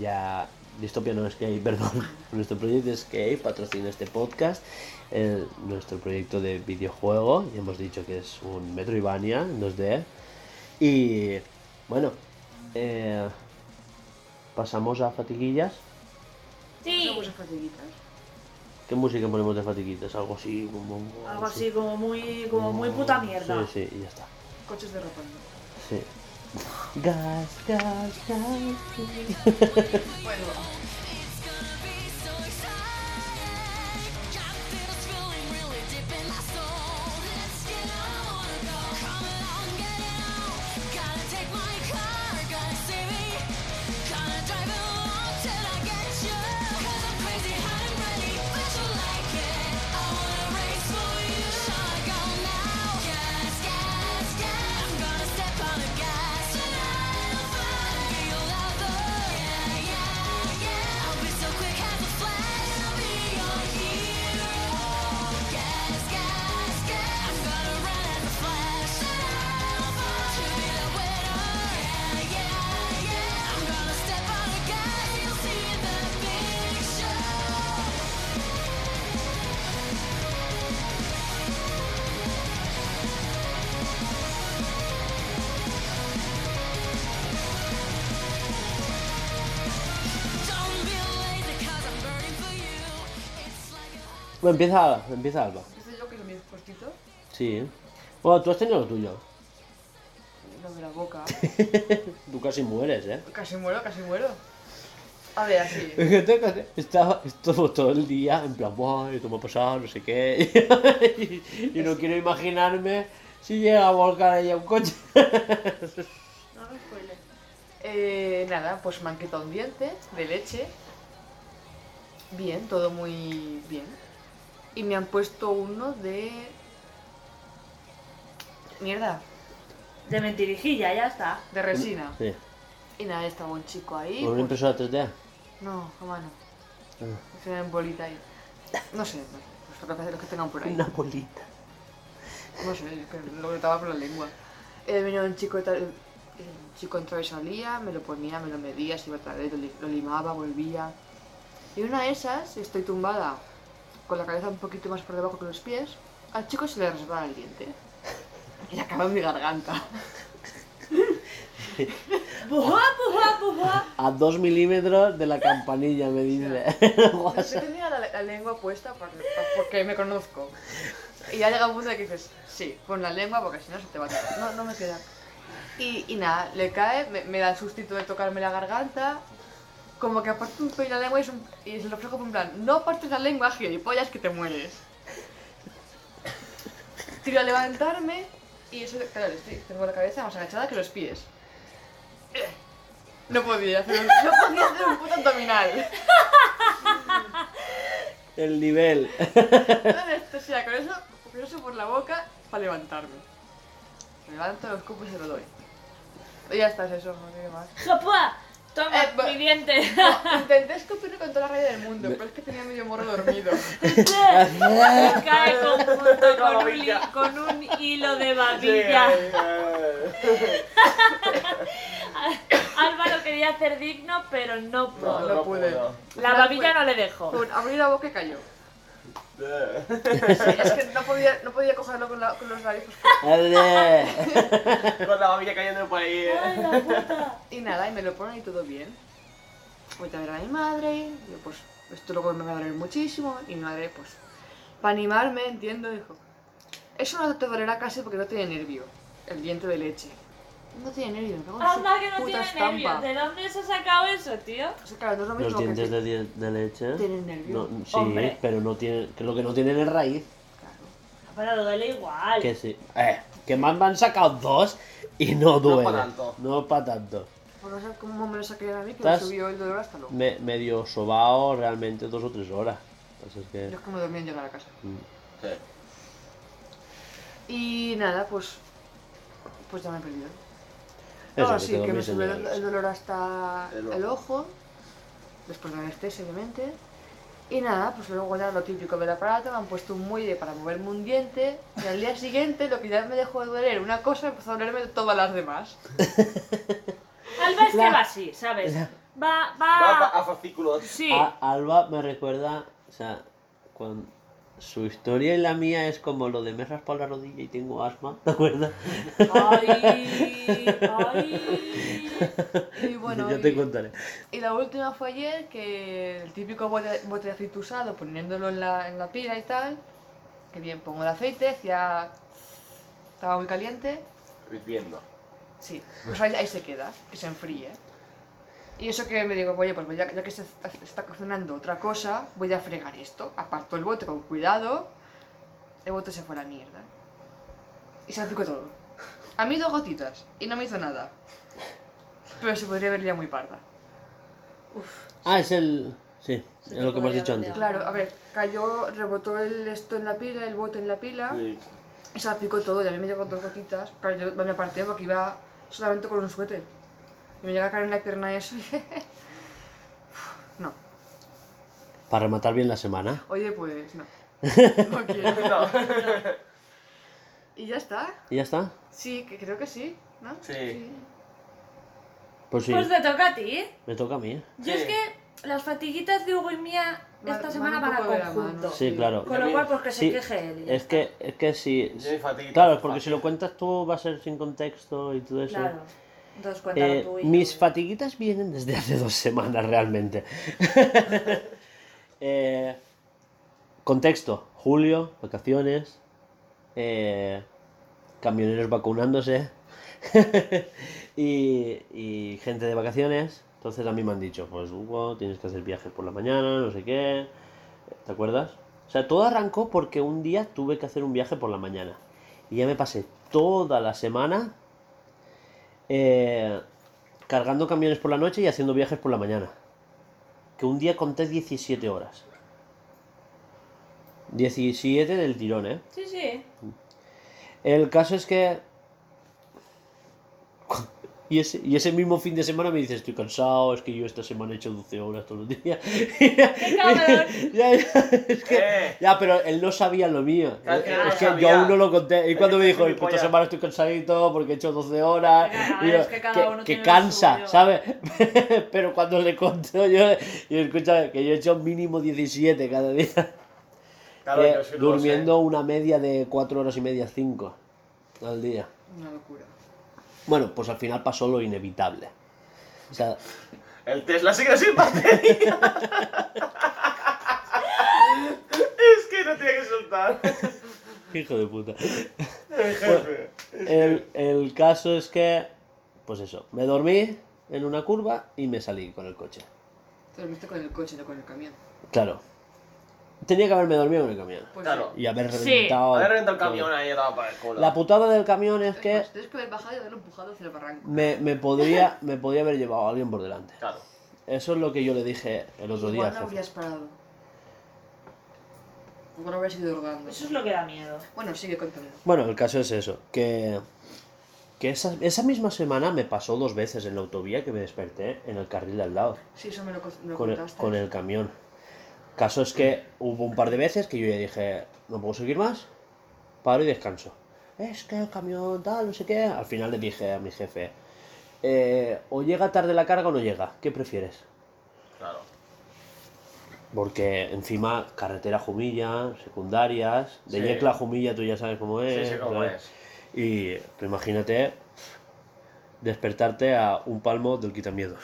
Ya. Dystopia no Escape, perdón. Nuestro proyecto Escape patrocina este podcast. el- nuestro proyecto de videojuego. Ya hemos dicho que es un Metroidvania en 2D. Y. Bueno. eh, pasamos a fatiguillas. Sí, Pasamos a fatiguitas. ¿Qué música ponemos de fatiguitas? Algo así como. algo así como muy, como muy puta mierda. Sí, sí, y ya está. Coches derrapando. Sí. Gas, gas, gas. Bueno, Bueno, empieza, empieza Alba. Este yo que es mi puestito, Sí. ¿eh? Bueno, tú has tenido lo tuyo. lo de la boca. Tú casi mueres, ¿eh? Casi muero, casi muero. A ver, así. Estaba estuvo todo el día en plan, "Buah, esto me ha pasado, no sé qué. y, y no quiero imaginarme si llega a volcar ahí a un coche. No me spoiles. Eh, nada, pues me han quitado un diente de leche. Bien, todo muy bien. Y me han puesto uno de... Mierda, De mentirijilla, ya está. de resina. Sí. Y nada, estaba un chico ahí. ¿Con una pues- impresora 3D? No, a mano. Ah. Se ven bolita ahí. No sé, no, pues lo que, lo que tengan por ahí. Una bolita. No sé, lo gritaba por la lengua. Eh, venía un chico, tal- el chico entraba y salía, me lo ponía, me lo medía, se iba lo, li- lo limaba, volvía. Y una de esas, estoy tumbada con la cabeza un poquito más por debajo que los pies, al chico se le resbala el diente. Y acaba en mi garganta. ¡Buah, buah, buah! A 2 milímetros de la campanilla, me dice. Yo tenía la, la lengua puesta porque, porque me conozco. Y ya llega un punto en que dices, sí, pon la lengua porque si no se te va a tocar. No, no me queda. Y, y nada, le cae, me, me da el sustito de tocarme la garganta, como que aparte un pelín la lengua y, es un, y se lo reflejo en plan, no apartes la lengua, gilipollas, que te mueres. Tiro a levantarme y eso, claro, estoy, tengo la cabeza más agachada que los pies. No podía hacer un, no podía hacer un puto abdominal. El nivel. Entonces, o sea, con eso, con eso por la boca para levantarme. Me levanto, los escupo y se lo doy. Y ya está, es eso, no tiene más. ¡Japua! Toma, Eh, mi diente. Intenté escupirlo con toda la rabia del mundo, pero es que tenía medio morro dormido. Cae con, junto Con un, li- babilla. con un hilo de babilla. Álvaro quería hacer digno, pero no pudo. No, no pude. La babilla no le dejó. Abrí la boca y cayó. Es que no podía, no podía cogerlo con, la- con los labios. pues, Con la babilla cayendo por ahí. eh. Ay, la puta. y nada, y me lo ponen y todo bien. Voy a ver a mi madre, y yo pues, esto luego me va a doler muchísimo. Y mi madre, pues, para animarme, entiendo, dijo, eso no te dolerá casi porque no tiene nervio, el diente de leche. No tiene nervio, me cago en su Anda que no puta tiene estampa. nervios. ¿De dónde se ha sacado eso, tío? O sea, claro, no es lo Los mismo dientes que... de, die- de leche. Tienen nervio. No, sí, Hombre. pero no tienen. Que lo que no tienen es raíz. Claro. Pero duele igual. Que sí. Eh, que más me han sacado dos y no duele. pa' tanto. No para tanto. Pues no sé cómo me lo saqué a mí, que me Estás- subió el dolor hasta luego. Me, medio sobao realmente dos o tres horas. Así es que. Yo es que me dormí en llegar a casa. mm, Sí. Y nada, pues... Pues ya me he perdido. Eso, que sí, que me subió el, dolor hasta El el ojo. Después de la anestesia, obviamente. Y nada, pues luego ya lo típico del aparato, me han puesto un muelle para moverme un diente. Y al día siguiente, lo que ya me dejó de doler una cosa, empezó a dolerme todas las demás. Alba es que La- va así, ¿sabes? Va, Va pa- va. a fascículos. Sí. A- Alba me recuerda, o sea, cuando su historia y la mía es como lo de me raspado la rodilla y tengo asma, ¿te acuerdas? Ay, ay. Y bueno, ya te y- contaré. Y la última fue ayer, que el típico bote, bote de aceite usado, poniéndolo en la, en la pila y tal. Que bien, pongo el aceite, hacía... Estaba muy caliente. Viendo. Sí, pues ahí, ahí se queda, que se enfríe. Y eso que me digo, oye, pues ya, ya que se está, se está cocinando otra cosa, voy a fregar esto. Aparto el bote con cuidado, el bote se fue a la mierda. Y se aplicó todo. A mí dos gotitas, y no me hizo nada. Pero se podría ver ya muy parda. Ah, es el. Sí, es lo que hemos dicho antes. Claro, a ver, cayó, rebotó el esto en la pila, el bote en la pila, Sí. y se aplicó todo, y a mí me llegó dos gotitas. Claro, yo me aparté porque iba solamente con un suéter. Y me llega a caer en la pierna y eso. y no. Para rematar bien la semana. Oye, pues no. No quiero. No. ¿Y ya está? ¿Y ya está? Sí, que creo que sí, ¿no? Sí. Pues sí, Pues te toca a ti. me toca a mí. Yo Sí. es que las fatiguitas de Hugo y mía esta semana van a poco de la conjunto. Sí, claro. Con lo cual, pues que se queje él. Es que, es que si. Claro, porque si lo cuentas tú va a ser sin contexto y todo eso. Claro. Entonces Eh, tú y mis yo. fatiguitas vienen desde hace dos semanas realmente. Eh, Contexto, julio, vacaciones, eh, camioneros vacunándose y, y gente de vacaciones. Entonces a mí me han dicho, pues Hugo, tienes que hacer viajes por la mañana, no sé qué. ¿Te acuerdas? O sea, todo arrancó porque un día tuve que hacer un viaje por la mañana. Y ya me pasé toda la semana eh, cargando camiones por la noche y haciendo viajes por la mañana. Que un día conté 17 horas. 17 del tirón, ¿eh? Sí, sí. El caso es que. Y ese, y ese mismo fin de semana me dice, estoy cansado, es que yo esta semana he hecho 12 horas todos los días. ya, ya, es que- Eh. ya, pero él no sabía lo mío. Claro que es no que yo sabía. aún no lo conté. Y cuando me dijo, esta gilipollas. semana estoy cansadito porque he hecho 12 horas. Yo, es que cada que, uno que cansa. ¿sabes? pero cuando le conté yo, y escucha, que yo he hecho mínimo 17 cada día. Claro, yo lo durmiendo una media de 4 horas y media, 5 al día. Una locura. Bueno, pues al final pasó lo inevitable. O sea. El Tesla sigue sin batería. es que no tiene que soltar. hijo de puta. El jefe. El, el caso es que, pues eso, me dormí en una curva y me salí con el coche. Te dormiste con el coche, no con el camión. Claro. Tenía que haberme dormido en el camión. Pues Claro. Y haber Sí. reventado. Haber reventado el camión ahí daba para el culo. La putada del camión es sí. que Pues tienes que haber bajado y haberlo empujado hacia el barranco. me, me podría, me podría haber llevado a alguien por delante. Claro. Eso es lo que yo le dije el otro día. Jefe. habrías parado. Igual no habrías ido rodando. Eso es lo que da miedo. Bueno, sigue contando. Bueno, el caso es eso, que, que esa, esa misma semana me pasó dos veces en la autovía que me desperté en el carril de al lado. Sí, eso me lo, me lo con el, contaste. con el camión. Caso es que hubo un par de veces que yo ya dije, no puedo seguir más, paro y descanso. Es que el camión tal, no sé qué. Al final le dije a mi jefe, "Eh, o llega tarde la carga o no llega, ¿qué prefieres? Claro. Porque encima carretera Jumilla, secundarias, de Sí. Yecla a Jumilla tú ya sabes cómo es. Sí, sí, cómo es. Y tú imagínate despertarte a un palmo del quitamiedos.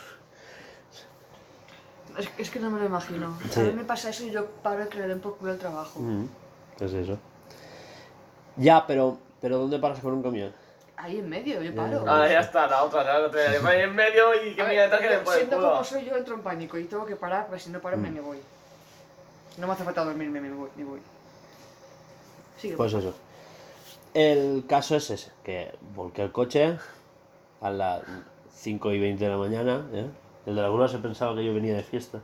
Es, es que no me lo imagino. Sí. A mí me pasa eso y yo paro que le den por culo el trabajo. Mm, Es eso. Ya, pero, pero ¿dónde paras con un camión? Ahí en medio, yo paro. Ah, ya está, la otra, ya la otra. Ahí en medio y que me detrás que le puede el siento culo. como soy yo, entro en pánico y tengo que parar, porque si no paro me, Mm. me voy. No me hace falta dormirme, me voy. Me voy. Sigue. Pues eso. El caso es ese, que volqué el coche a las 5 y 20 de la mañana. ¿eh? El de la grúa se pensaba que yo venía de fiesta.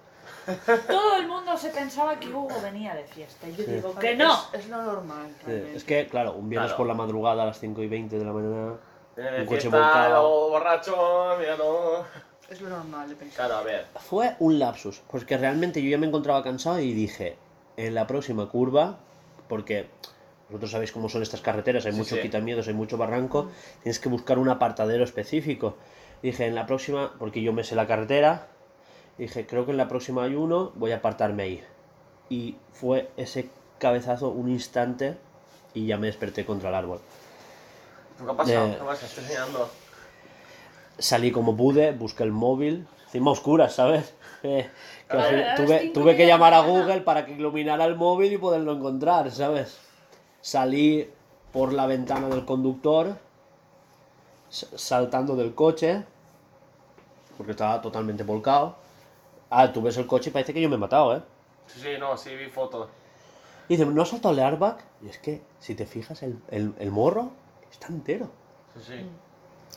Todo el mundo se pensaba que Hugo venía de fiesta. Y yo Sí. digo que no. Es, es lo normal. Sí, realmente. Es que, claro, un viernes Claro. por la madrugada a las 5 y 20 de la mañana. Viene de Un coche fiesta, volcado. luego borracho, mira, no. Es lo normal de pensar. Claro, a ver. Fue un lapsus, porque realmente yo ya me encontraba cansado y dije, en la próxima curva, porque vosotros sabéis cómo son estas carreteras, hay Sí, mucho sí. quitamiedos, hay mucho barranco, tienes que buscar un apartadero específico. Dije, en la próxima, porque yo me sé la carretera, dije, creo que en la próxima hay uno, voy a apartarme ahí. Y fue ese cabezazo un instante y ya me desperté contra el árbol. ¿Qué ha pasado? Eh, ¿Qué pasa? Estoy enseñando. salí como pude, busqué el móvil, encima oscuras, ¿sabes? Eh, que tuve, tuve que llamar la a. Google para que iluminara el móvil y poderlo encontrar, ¿sabes? Salí por la ventana del conductor, saltando del coche, porque estaba totalmente volcado. Ah, tú ves el coche y parece que yo me he matado, ¿eh? Sí, sí, no, sí, vi fotos. Y dice, ¿no ha saltado el airbag? Y es que, si te fijas, el, el- el morro está entero. Sí, sí.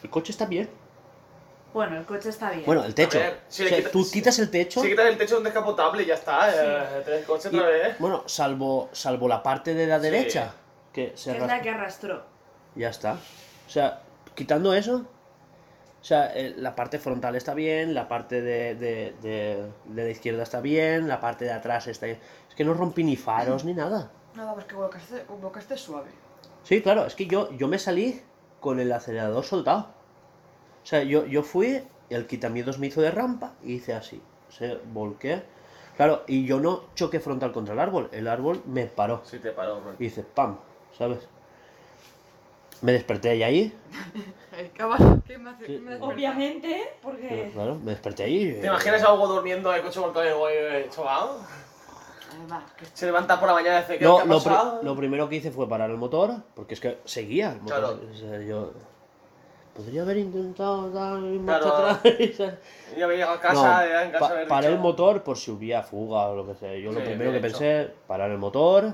El coche está bien. Bueno, el coche está bien. Bueno, el techo. ver, si O le sea, quita- tú quitas el techo. Si quitas el techo de un descapotable ya está. Eh, el coche y- otra vez. bueno, salvo, salvo la parte de la Sí. derecha. Que se es la que arrastró. Ya está. O sea, quitando eso. O sea, eh, la parte frontal está bien, la parte de, de, de- de la izquierda está bien, la parte de atrás está bien. Es que no rompí ni faros ni nada. Nada, pues que bloqueaste, bloqueaste suave. Sí, claro, es que yo, yo me salí con el acelerador soltado. O sea, yo, yo fui, el quitamiedos me hizo de rampa y hice así. Se volqué. Claro, y yo no choqué frontal contra el árbol, el árbol me paró. Sí, te paró, bro. Y hice pam, ¿sabes? Me desperté y ahí. Eh, ¿qué me hace? Sí. qué me hace Obviamente, porque. Claro, me desperté ahí. ¿Te imaginas a Hugo durmiendo en el coche volcado y voy chovado? va, que Se levanta por la mañana y dice, ¿qué, No, lo, pri- pasado? lo primero que hice fue parar el motor, porque es que seguía el motor. Claro. O sea, yo podría haber intentado dar marcha Claro. atrás. Ya me llegado a No, casa, ya en casa pa- paré dicho- el motor por si hubiera fuga o lo que sea. Yo lo Sí, primero que hecho. pensé, parar el motor,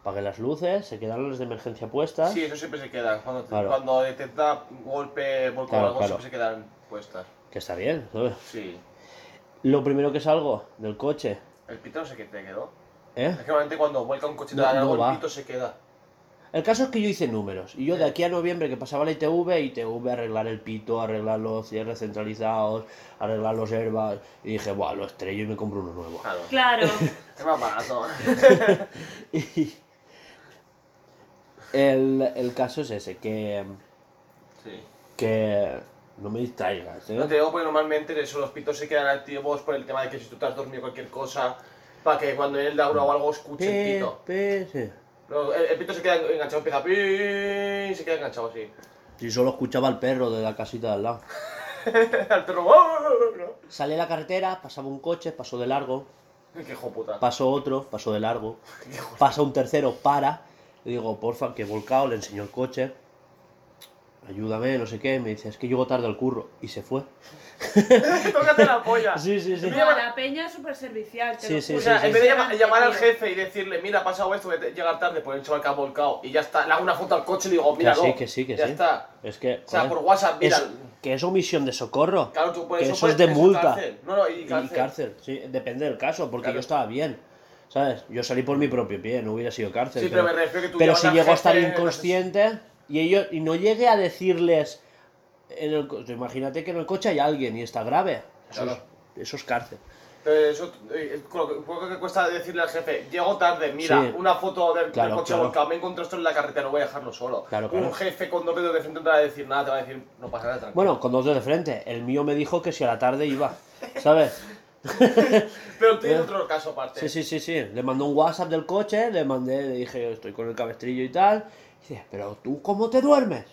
apagué las luces, se quedaron las de emergencia puestas. Sí, eso siempre se queda. Cuando, Claro. cuando detecta golpe, volcón Claro, o algo, claro. siempre se quedan puestas. Que está bien, ¿sabes? Sí. Lo primero que salgo del coche, El pito no sé qué te quedó. ¿eh? Es que normalmente cuando vuelca un coche No, de no algo, va. el pito se queda. El caso es que yo hice números. Y yo de aquí a noviembre que pasaba la ITV, ITV, arreglar el pito, arreglar los cierres centralizados, arreglar los airbags. Y dije, buah, lo estrello y me compro uno nuevo. Claro. Claro. Es más barato. Y el, el caso es ese, que, sí. que no me distraigas, ¿eh? No te digo porque normalmente eso, los pitos se quedan activos por el tema de que si tú te has dormido cualquier cosa, para que cuando en el Daura o algo escuche el Pe- pito. pe- sí. No, el, el pito se queda enganchado, empieza a y se queda enganchado así. Si solo escuchaba al perro de la casita de al lado. el perro. ¡oh! ¿no? Salí a la carretera, pasaba un coche, pasó de largo, Qué hijo puta. pasó otro, pasó de largo, pasa un tercero, para. Le digo, porfa, que he volcado, le enseñó el coche. Ayúdame, no sé qué. Me dice, es que llego tarde al curro. Y se fue. Tócate la polla. Sí, sí, sí. No, la peña es súper servicial, te Sí, lo sí, O sea, sí, en sí. vez de llama- llamar al jefe y decirle, mira, ha pasado esto, voy a llegar tarde, pues el chaval que ha volcado y ya está, le hago una foto al coche y le digo, Que mira, sí, que sí, que ya sí. está. Es que. O sea, joder, por WhatsApp, mira. es- que es omisión de socorro. Claro, tú por que eso, eso puedes- es de multa. cárcel. No, no, y Y cárcel. cárcel, sí, depende del caso, porque Claro. yo estaba bien. ¿Sabes? Yo salí por mi propio pie, no hubiera sido cárcel. Sí, pero me refiero que tú pero si llego a estar inconsciente y ellos y no llegué a decirles en el imagínate que en el coche hay alguien y está grave. Eso, Claro. es, eso es cárcel. Pero eso, eh, con lo que, cuesta decirle al jefe, llego tarde, mira, Sí. una foto del, del Claro, coche claro. volcado, me encontré esto en la carretera, no voy a dejarlo solo. Claro, claro. Un jefe con dos dedos de frente no te va a decir nada, te va a decir, no pasa nada, tranquilo. Bueno, con dos de frente. El mío me dijo que si a la tarde iba. ¿Sabes? Pero tiene eh. otro caso aparte. Sí, sí, sí, sí. Le mandó un WhatsApp del coche, le mandé, le dije, estoy con el cabestrillo y tal. Y dice, pero tú, ¿cómo te duermes?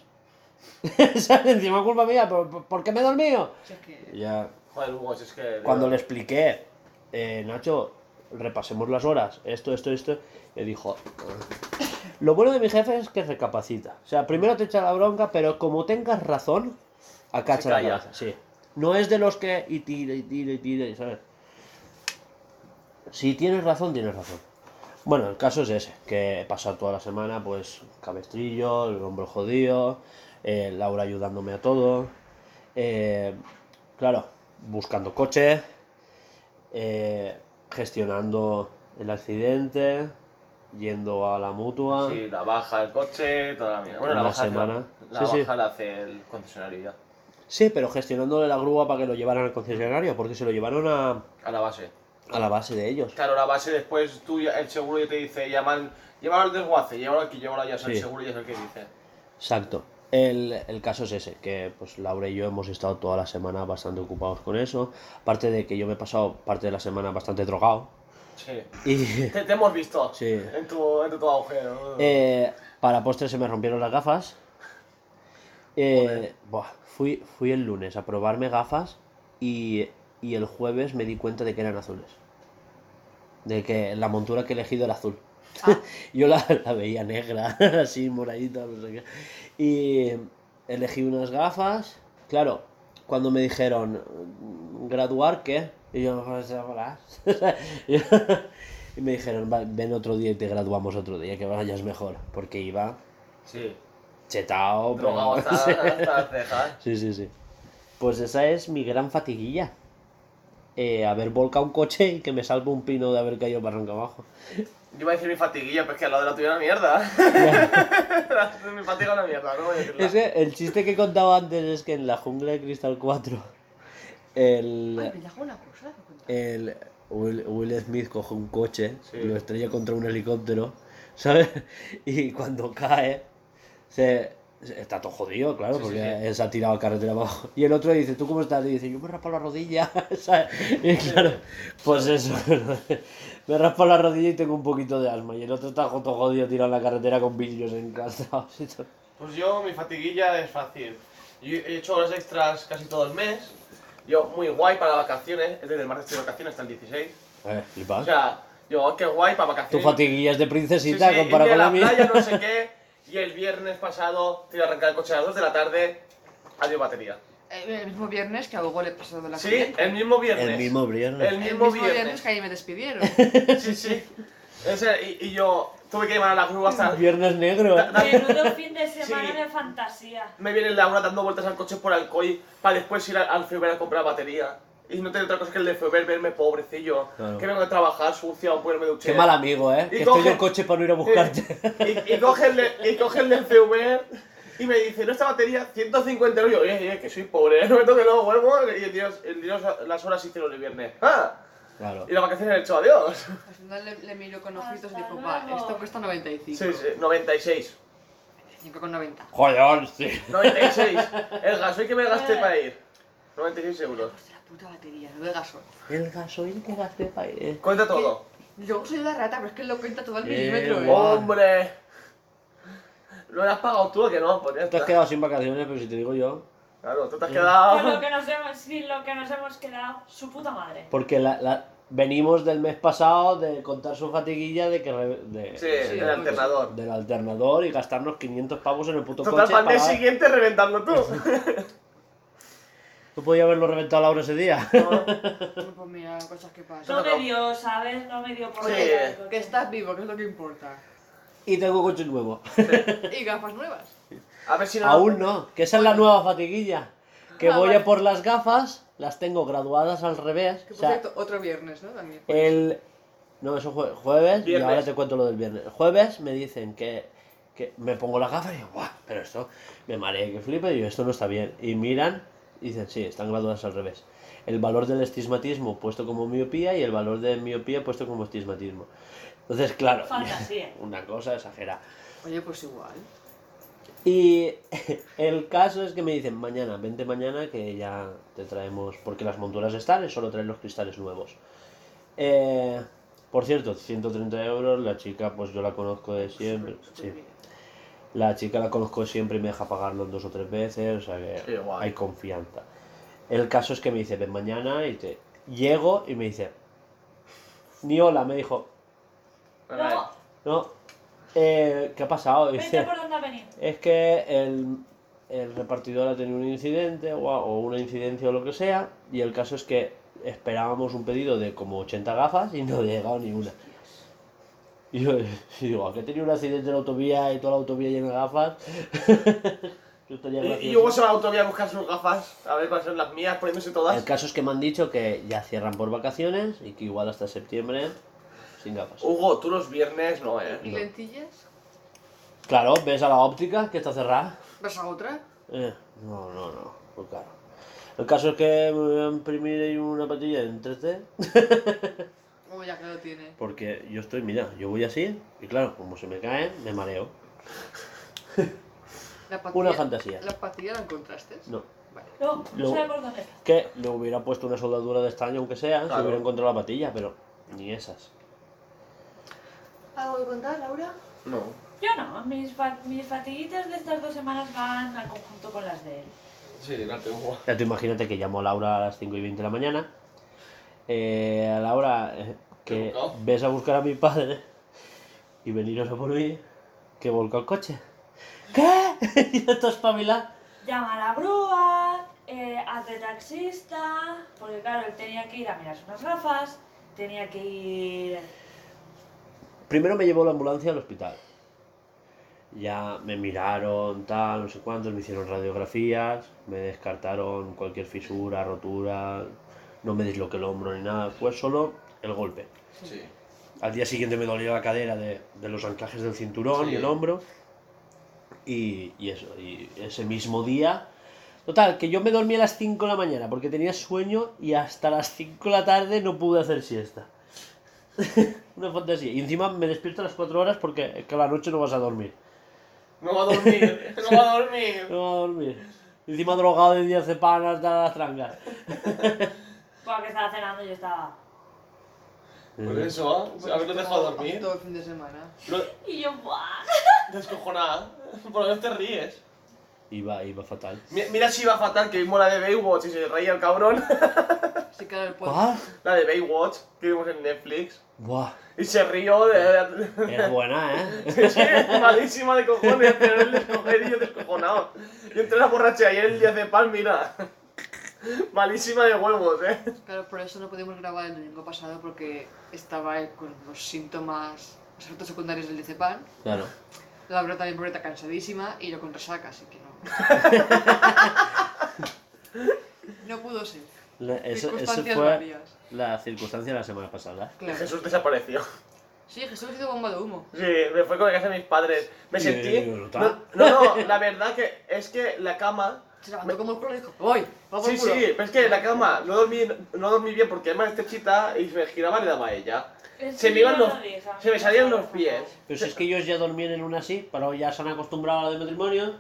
¿Sabes? Encima culpa mía, ¿por, por- qué me he dormido? Si es que... Y Ya, Joder, Hugo, si es que... cuando le expliqué, eh, Nacho, repasemos las horas, esto, esto, esto, le dijo, lo bueno de mi jefe es que recapacita. O sea, primero te echa la bronca, pero como tengas razón, acacha la cabeza. Sí. No es de los que y tira y tira y tira, ¿sabes? Si tienes razón, tienes razón. Bueno, el caso es ese, que he pasado toda la semana, pues, cabestrillo, el hombro jodido, eh, Laura ayudándome a todo, eh, claro, buscando coche, eh, gestionando el accidente, yendo a la mutua. Sí, la baja del coche, toda la mierda. Bueno, la baja, la- semana. La, sí. baja la hace el concesionario ya, Sí, pero gestionándole la grúa para que lo llevaran al concesionario, porque se lo llevaron a, a la base. a la base de ellos. Claro, la base después tú, el seguro ya te dice, llaman, llévalo al desguace, llévalo aquí, llévalo allá, sea, el Sí. seguro ya es el que dice. Exacto. El, el caso es ese, que pues Laura y yo hemos estado toda la semana bastante ocupados con eso. Aparte de que yo me he pasado parte de la semana bastante drogado. Sí. Y Te, te hemos visto Sí. en, tu, en tu agujero. eh, para postre se me rompieron las gafas. Eh, buah, fui, fui el lunes a probarme gafas y, y el jueves me di cuenta de que eran azules. De que la montura que he elegido era azul. Yo la, la veía negra, así moradita, no sé qué. Y elegí unas gafas. Claro, cuando me dijeron, ¿graduar qué? Y yo, "Pues, hola". Y- y me dijeron, "Va, ven otro día y te graduamos otro día, que vayas mejor. Porque iba Sí. Chetao, pero- hasta, sí. hasta las cejas. Sí, sí, sí. Pues esa es mi gran fatiguilla. Eh, haber volcado un coche y que me salve un pino de haber caído barranca abajo. Yo iba a decir mi fatiguilla, pero es que al lado de la tuya era mierda. mi fatiga era mierda, no voy a decirla. Es que el chiste que he contado antes es que en la jungla de Crystal 4, el, Ay, me hago una cosa. el Will, Will Smith coge un coche Sí. y lo estrella contra un helicóptero, ¿sabes? Y cuando cae, se, se- está todo jodido, claro, Sí, sí, porque se ha tirado a carretera abajo. Y el otro le dice, ¿tú cómo estás? Y dice, yo me raspo la rodilla, ¿sabes? Y claro, pues eso, me raspo la rodilla y tengo un poquito de asma. Y el otro está todo jodido tirado en la carretera con vídeos encastrados y todo. Pues yo, mi fatiguilla es fácil. Yo he hecho horas extras casi todo el mes. Yo, muy guay para vacaciones, es desde el martes de vacaciones hasta el 16. Eh, flipas. O sea, oh, qué guay, para Tu vacaciones. fatiguillas de Sí, princesita sí, comparado irme con la la mía. playa, no sé qué. Y el viernes pasado, te iba a arrancar el coche a las 2 de la tarde. Adiós batería. Eh, El mismo viernes que a Hugo le pasó de la Sí, corriente. el mismo viernes. El mismo viernes. El El mismo viernes que ahí me despidieron. Sí, sí. Ese, y, y yo tuve que llamar a la grúa hasta... Viernes negro. Da- da- Menudo fin de semana Sí. de fantasía. Me viene Laura dando vueltas al coche por Alcoy para después ir al, al a comprar batería. Y no tengo otra cosa que el de Feber verme pobrecillo. Claro. Que vengo de trabajar sucia o ponerme duché. Qué mal amigo, ¿eh? Y Que coge- estoy en coche para no ir a buscarte. Y, y coge el de- y coge el del Feber y me dice, no esta batería, 150 euros. Y yo, oye, oye, que soy pobre, no me toque los huevos. Y el Dios, el Dios, las horas hicieron el viernes. ¡Ah! Claro. Y las vacaciones he hecho adiós. Al final le, le miró con ojitos y dijo, va, luego". esto cuesta 95. Sí, sí, 96. 5,90. Joder, sí. 96. El gasoil que me gasté para ir. 96 euros. Puta batería, no de gasol. El gasoil que gasté para ir. Cuenta todo. Yo soy la rata, pero es que él lo cuenta todo al Eh, milímetro, eh. ¡Hombre! ¿Lo has pagado tú o que no? Pues ya Te has quedado sin vacaciones, pero si te digo yo. Claro, tú te has Con lo quedado. que nos hemos, sin lo que nos hemos quedado, su puta madre. Porque la, la- venimos del mes pasado de contar su fatiguilla de que re- de- Sí, Sí, el pues. alternador. del alternador y gastarnos 500 pavos en el puto Total, coche. para el mes siguiente reventando tú. ¿Tú podías haberlo reventado Laura ese día? Pues mira, cosas que pasan. No me dio, ¿sabes? No me dio por Sí. Que estás vivo, que es lo que importa. y tengo coche nuevo. Y gafas nuevas. A ver si no. Aún no, que esa es la nueva fatiguilla. Que Ah, voy vale. a por las gafas, las tengo graduadas al revés. Que O por sea, cierto, otro viernes, ¿no? También. el. No, eso fue jueves, y Viernes. ahora te cuento lo del viernes. El jueves me dicen que, que me pongo las gafas y digo, ¡guau! Pero esto me mareé que flipe y digo, esto no está bien. Y miran y dicen, sí, están graduadas al revés. El valor del estigmatismo puesto como miopía y el valor de miopía puesto como estigmatismo. Entonces, claro, Fantasía. una cosa exagerada. Oye, pues igual. Y el caso es que me dicen, mañana, vente mañana que ya te traemos, porque las monturas están, es solo traer los cristales nuevos. Eh, por cierto, 130 euros, la chica pues yo la conozco de siempre. Sí. La chica la conozco siempre y me deja pagarlo dos o tres veces, o sea que Sí, hay confianza. El caso es que me dice, ven mañana y te... Llego y me dice, ni hola, me dijo, No, no, eh, ¿qué ha pasado? Dice, por dónde ha venido. es que el, el repartidor ha tenido un incidente o, o una incidencia o lo que sea, y el caso es que esperábamos un pedido de como 80 gafas y no ha llegado ni una. Y yo y digo, ¿a qué tenía un accidente en la autovía y toda la autovía llena de gafas? Yo estaría Y, y se va a la autovía a buscar sus gafas, a ver cuáles son las mías, poniéndose todas. El caso es que me han dicho que ya cierran por vacaciones y que igual hasta septiembre sin gafas. Hugo, tú los viernes no, eh. ¿Y lentillas? Claro, ves a la óptica que está cerrada. ¿Vas a otra? Eh, no, no, no, muy caro. El caso es que me voy a imprimir ahí una patilla en 3D. Ya que lo tiene. Porque yo estoy, mira, yo voy así y claro, como se me caen, me mareo. La Una fantasía. ¿La patilla la encontraste? No. Vale. No, no Lo- sé por dónde está. Que le hubiera puesto una soldadura de estaño, aunque sea, si Claro. hubiera encontrado la patilla, pero ni esas. ¿Algo que contar, Laura? No. Yo no, mis, fa- mis fatiguitas de estas dos semanas van al conjunto con las de él. Sí, no tengo. Ya tú imagínate que llamo a Laura a las 5 y 20 de la mañana. Eh, a Laura, eh, que ves a buscar a mi padre y veniros a por mí, que volcó el coche. ¿Qué? y esto espabilado. Llama a la grúa, eh, hace taxista, porque claro, él tenía que ir a mirarse unas gafas, tenía que ir... Primero me llevó la ambulancia al hospital. Ya me miraron, tal, no sé cuántos, me hicieron radiografías, me descartaron cualquier fisura, rotura, no me disloqué el hombro ni nada, fue solo el golpe. Sí. Al día siguiente me dolía la cadera de, de los anclajes del cinturón y el hombro. Y, y eso, y ese mismo día. Total, que yo me dormí a las 5 de la mañana porque tenía sueño y hasta las 5 de la tarde no pude hacer siesta. Una fantasía. Y encima me despierto a las 4 horas porque es que a la noche no vas a dormir. No va a dormir, no va a dormir. No vas a dormir. Encima drogado de diazepam hasta las trangas. Porque estaba cenando y yo estaba... Por eso, haberlo dejado dormir. Todo el fin de semana. Lo Y yo, ¡buah! descojonada. Por lo menos te ríes. Iba, iba fatal. Mi- Mira si iba fatal que vimos la de Baywatch y se reía el cabrón. Se queda el pueblo. ¿Cuál? La de Baywatch que vimos en Netflix. Buah, Y se rió de. era buena, ¿eh? Sí, sí, malísima de cojones, pero el descojonillo descojonado. Yo entré a la borracha y el día de pan, mira. Malísima de huevos, eh. Claro, por eso no pudimos grabar el domingo pasado porque estaba con los síntomas, los efectos secundarios del diazepam. Claro. Laura también porque está cansadísima y yo con resaca, así que no. no pudo ser. La- eso, eso fue varias. la circunstancia de la semana pasada. Claro. Jesús desapareció. Sí, Jesús hizo bomba de humo. Sí, me fue con la casa de mis padres. Me sentí. No, no, no, la verdad que es que la cama. Se levantó como el culo y dijo, voy, vamos Sí, sí, pero es que la cama no dormí, no dormí bien porque además estrechita y se me giraba y le daba a ella. Se me iban los. Se me salían los pies. Pero si es que ellos ya dormían en una así, pero ya se han acostumbrado a la de matrimonio.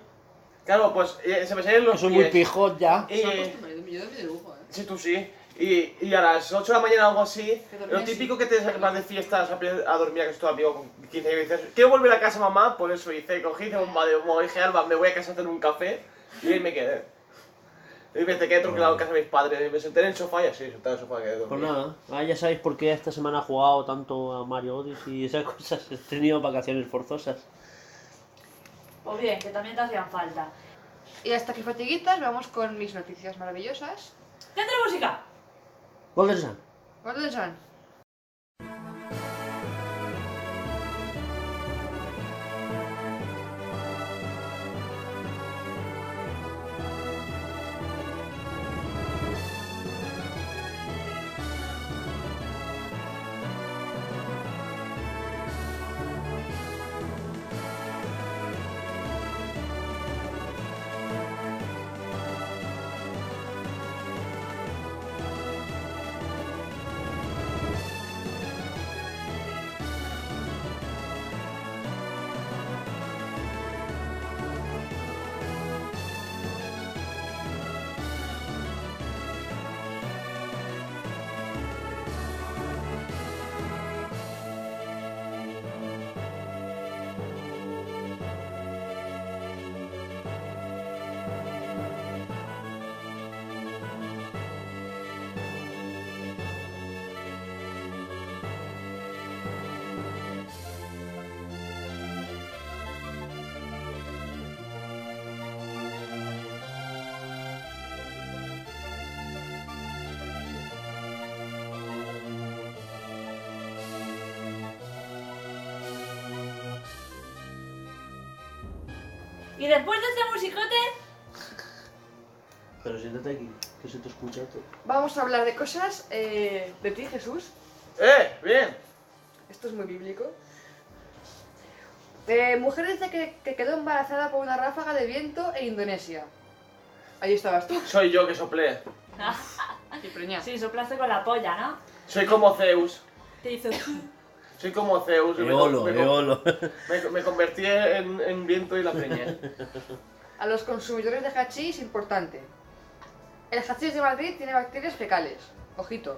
Claro, pues eh, se me salían los Que son pies. muy pijos ya. Y, Se acostumbra, yo dormí de lujo, eh. Sí, tú sí. Y, y a las 8 de la mañana o algo así, Que dormía lo típico que te vas de fiestas a, a dormir a que tu amigo con 15 años y dices, quiero volver a casa mamá, por eso hice, cogí, hice bomba de humo, dije, Alba, me voy a casa a hacer un café, y ahí me quedé. Y me quedé troquelado en casa de mis padres, me senté en el sofá y así, sentado en el sofá quedé Pues nada, ah, ya sabéis por qué esta semana he jugado tanto a Mario Odyssey y esas cosas. He tenido vacaciones forzosas. O bien, que también te hacían falta. Y hasta que fatiguitas, vamos con mis noticias maravillosas. ¡Centro música! Golden Sun. ¿Cuántos son? Y después de este musicote, Pero siéntate aquí, que se te escucha todo. Vamos a hablar de cosas eh, de ti, Jesús. ¡Eh! ¡Bien! Esto es muy bíblico. Eh, mujer dice que, que quedó embarazada por una ráfaga de viento en Indonesia. Ahí estabas tú. Soy yo que soplé. Preñada. sí, soplaste con la polla, ¿no? Soy como Zeus. Te hizo... Soy como Zeus. Eolo, me- eolo. me- me convertí en, en viento y la preñé. A los consumidores de hachís, importante. El hachís de Madrid tiene bacterias fecales. Ojito.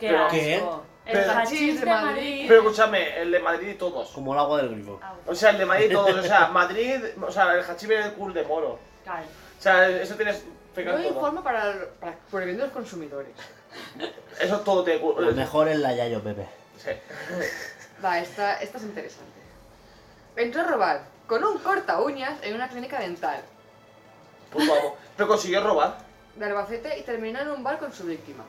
¡Qué Pero-. El Pero- hachís de Madrid. Pero escúchame, el de Madrid y todos. Como el agua del grifo. Ah, O sea, el de Madrid y todos. O sea, Madrid. O sea, el hachís viene del culo de moro. claro. O sea, eso tiene Yo fecal todo. informo para, para por el bien de los consumidores. Eso todo culo. Lo mejor es la Yayo Pepe. Sí. Va, esta, esta es interesante. Entró a robar con un corta uñas en una clínica dental Pues vamos. Pero consiguió robar. de Albacete y terminó en un bar con su víctima.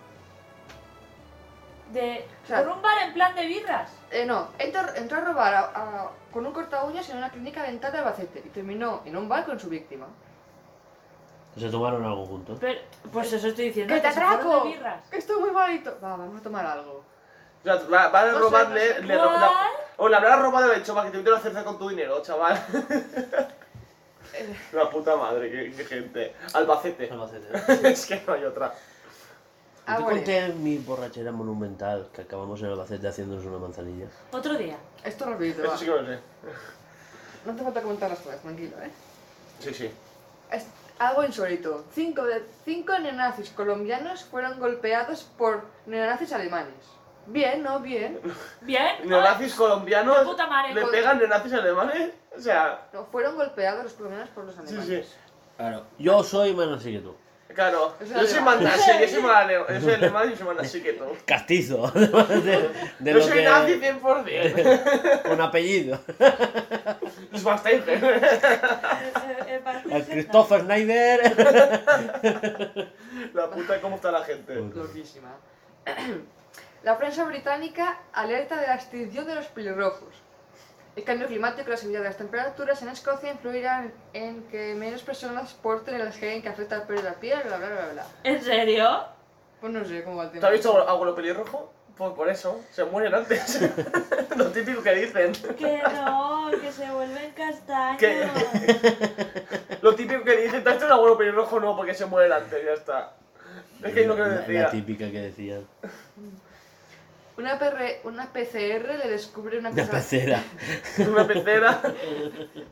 De... O sea- Por un bar en plan de birras. Eh, no, entró, entró a robar a- a- con un corta uñas en una clínica dental de Albacete y terminó en un bar con su víctima. Se tomaron algo juntos. Pero, pues eso estoy diciendo. ¡Que te se fueron atraco! de birras. ¡Que estoy muy malito! Va, vamos a tomar algo. O sea, va, va a robarle. le ro- cuál. la- o le habrá robado el hecho para que te hubieran hacerse con tu dinero, chaval. La puta madre, qué, qué gente. Albacete. Albacete. es que no hay otra. ah, te bueno, conté mi borrachera monumental que acabamos en Albacete haciéndonos una manzanilla. Otro día. esto rapidito, Eso va. sí que lo sé. No te falta comentar las cosas, tranquilo, ¿eh? Sí, sí. Es algo insólito. Cinco, de, cinco neonazis colombianos fueron golpeados por neonazis alemanes. Bien, ¿no? Bien. ¿Bien? Neonazis colombianos de puta madre. le pegan neonazis alemanes. O sea, No, fueron golpeados los colombianos por los sí, alemanes. sí. Claro, yo soy más así que tú. Claro, Es yo soy más nazi, yo soy más alemán, yo soy alemán y soy más nazi que tú. Castizo. De, de Yo lo soy que- nazi 100%. Con apellido. Schwarzenegger. El Christopher Snyder. La puta, cómo está la gente. Loquísima. La prensa británica alerta de la extinción de los pelirrojos. El cambio climático y la subida de las temperaturas en Escocia influirán en que menos personas porten el gen que afecta al pelo y la piel, bla bla bla bla. ¿En serio? Pues no sé cómo va el tema. ¿Te has visto algo pelirrojo? Pues por eso, se mueren antes. Lo típico que dicen. Que no, que se vuelven castaños. ¿Qué? Lo típico que dicen, ¿te has visto un abuelo pelirrojo? No, porque se mueren antes, ya está. Es que es lo que La- La decía. típica que decían. Una, PR una PCR le descubre una Una pieza... pecera. Una pecera.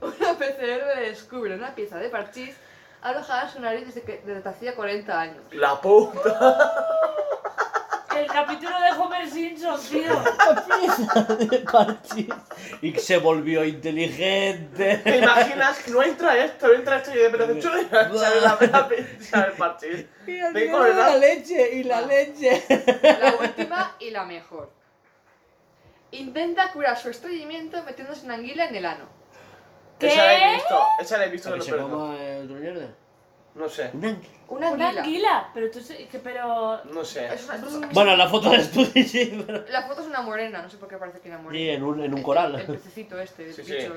Una PCR le descubre una pieza de parchís alojada en su nariz desde, que, desde hacía 40 años. La puta. El capítulo de Homer Simpson, tío. de parchís. Y se volvió inteligente. ¿Te imaginas? No entra esto, no entra esto y de repente sale la, la pizza del parchís. El la leche y la leche. La última y la mejor. Intenta curar su estreñimiento metiéndose una anguila en el ano. ¿Qué? Esa la he visto, esa la he visto ¿A en que los se coma el truñerde? No sé, Un ángel. Una Una anguila. anguila. Pero tú sé que, pero. no sé. Es una- es un- Bueno, la foto de Studi sí, pero... La foto es una morena, no sé por qué parece que era morena. Sí, en un, en un El- coral. El, pececito este, el Sí, sí. bicho.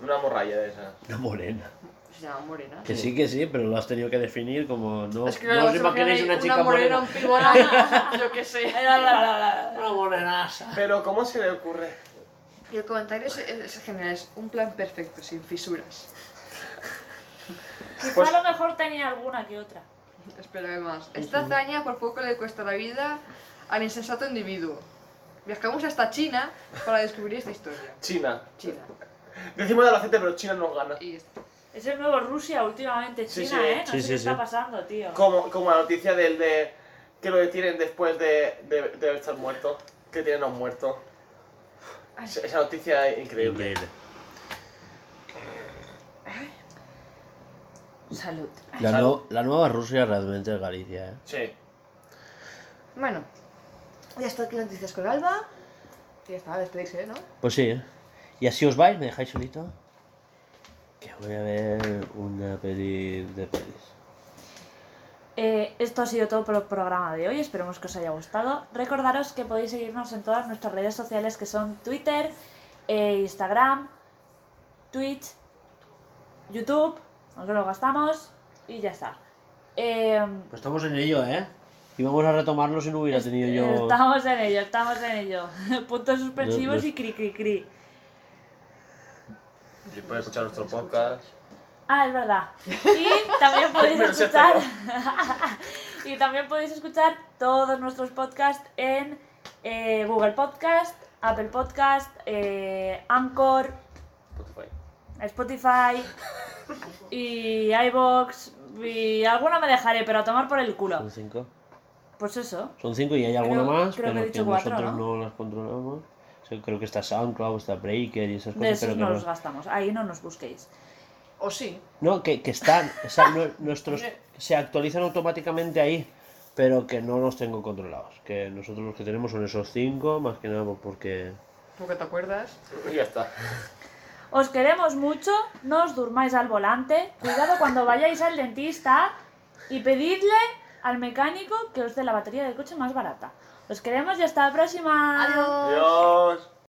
Una morralla de esa. Una morena. Se llama morena. Que sí, que sí, pero lo has tenido que definir como no. Es que no os imagina una chica una morena, morena. un pibona, yo qué sé. Una morenaza. Pero, ¿cómo se le ocurre? Y el comentario es, es, es genial, es un plan perfecto, sin fisuras. Quizá Pues- a lo mejor tenía alguna que otra. Espera más. Esta hazaña por poco le cuesta la vida al insensato individuo. Viajamos hasta China para descubrir esta historia. China. China. Decimos de la gente, pero China nos gana. Y esto. Es el nuevo Rusia últimamente, Sí, China, sí. ¿eh? No Sí, sé sí, qué está sí. pasando, tío. Como, como la noticia del de que lo detienen después de, de, de estar muerto. Que tienen a un muerto. Esa esa noticia es increíble. Increíble. Salud. La, Salud. no- la nueva Rusia realmente es Galicia, ¿eh? Sí. Bueno, ya está aquí noticias con Alba. Y ya está, a despedirse, ¿no? Pues sí, ¿eh? ¿Y así os vais? ¿Me dejáis solito? Que voy a ver una peli de pelis. Eh, esto ha sido todo por el programa de hoy, esperemos que os haya gustado. Recordaros que podéis seguirnos en todas nuestras redes sociales que son Twitter, eh, Instagram, Twitch, YouTube, aunque lo gastamos, y ya está. Eh, Pues estamos en ello, ¿eh? Y vamos a retomarlo si no hubiera tenido yo... Estamos en ello, estamos en ello. Puntos suspensivos Los- y cri cri cri. Y puedes escuchar nuestro podcast. Ah, es verdad. Y también podéis escuchar. y también podéis escuchar todos nuestros podcasts en eh, Google Podcast, Apple Podcast, eh, Anchor, Spotify. Spotify y iBox y alguna me dejaré, pero a tomar por el culo. Son cinco. Pues eso. Son cinco y hay alguna Creo- más, creo que he pero que, dicho cuatro, nosotros ¿no? ¿no? las controlamos. O sea, creo que está SoundCloud, está Breaker y esas De cosas, esos pero que no no... los gastamos. Ahí no nos busquéis. O sí. No, que, que están, o sea, no- nuestros se actualizan automáticamente ahí, pero que no los tengo controlados. Que nosotros los que tenemos son esos cinco, más que nada pues porque... ¿Tú que te acuerdas? Y ya está. Os queremos mucho, no os durmáis al volante, cuidado cuando vayáis al dentista y pedidle al mecánico que os dé la batería del coche más barata. Os queremos y hasta la próxima. Adiós. Adiós.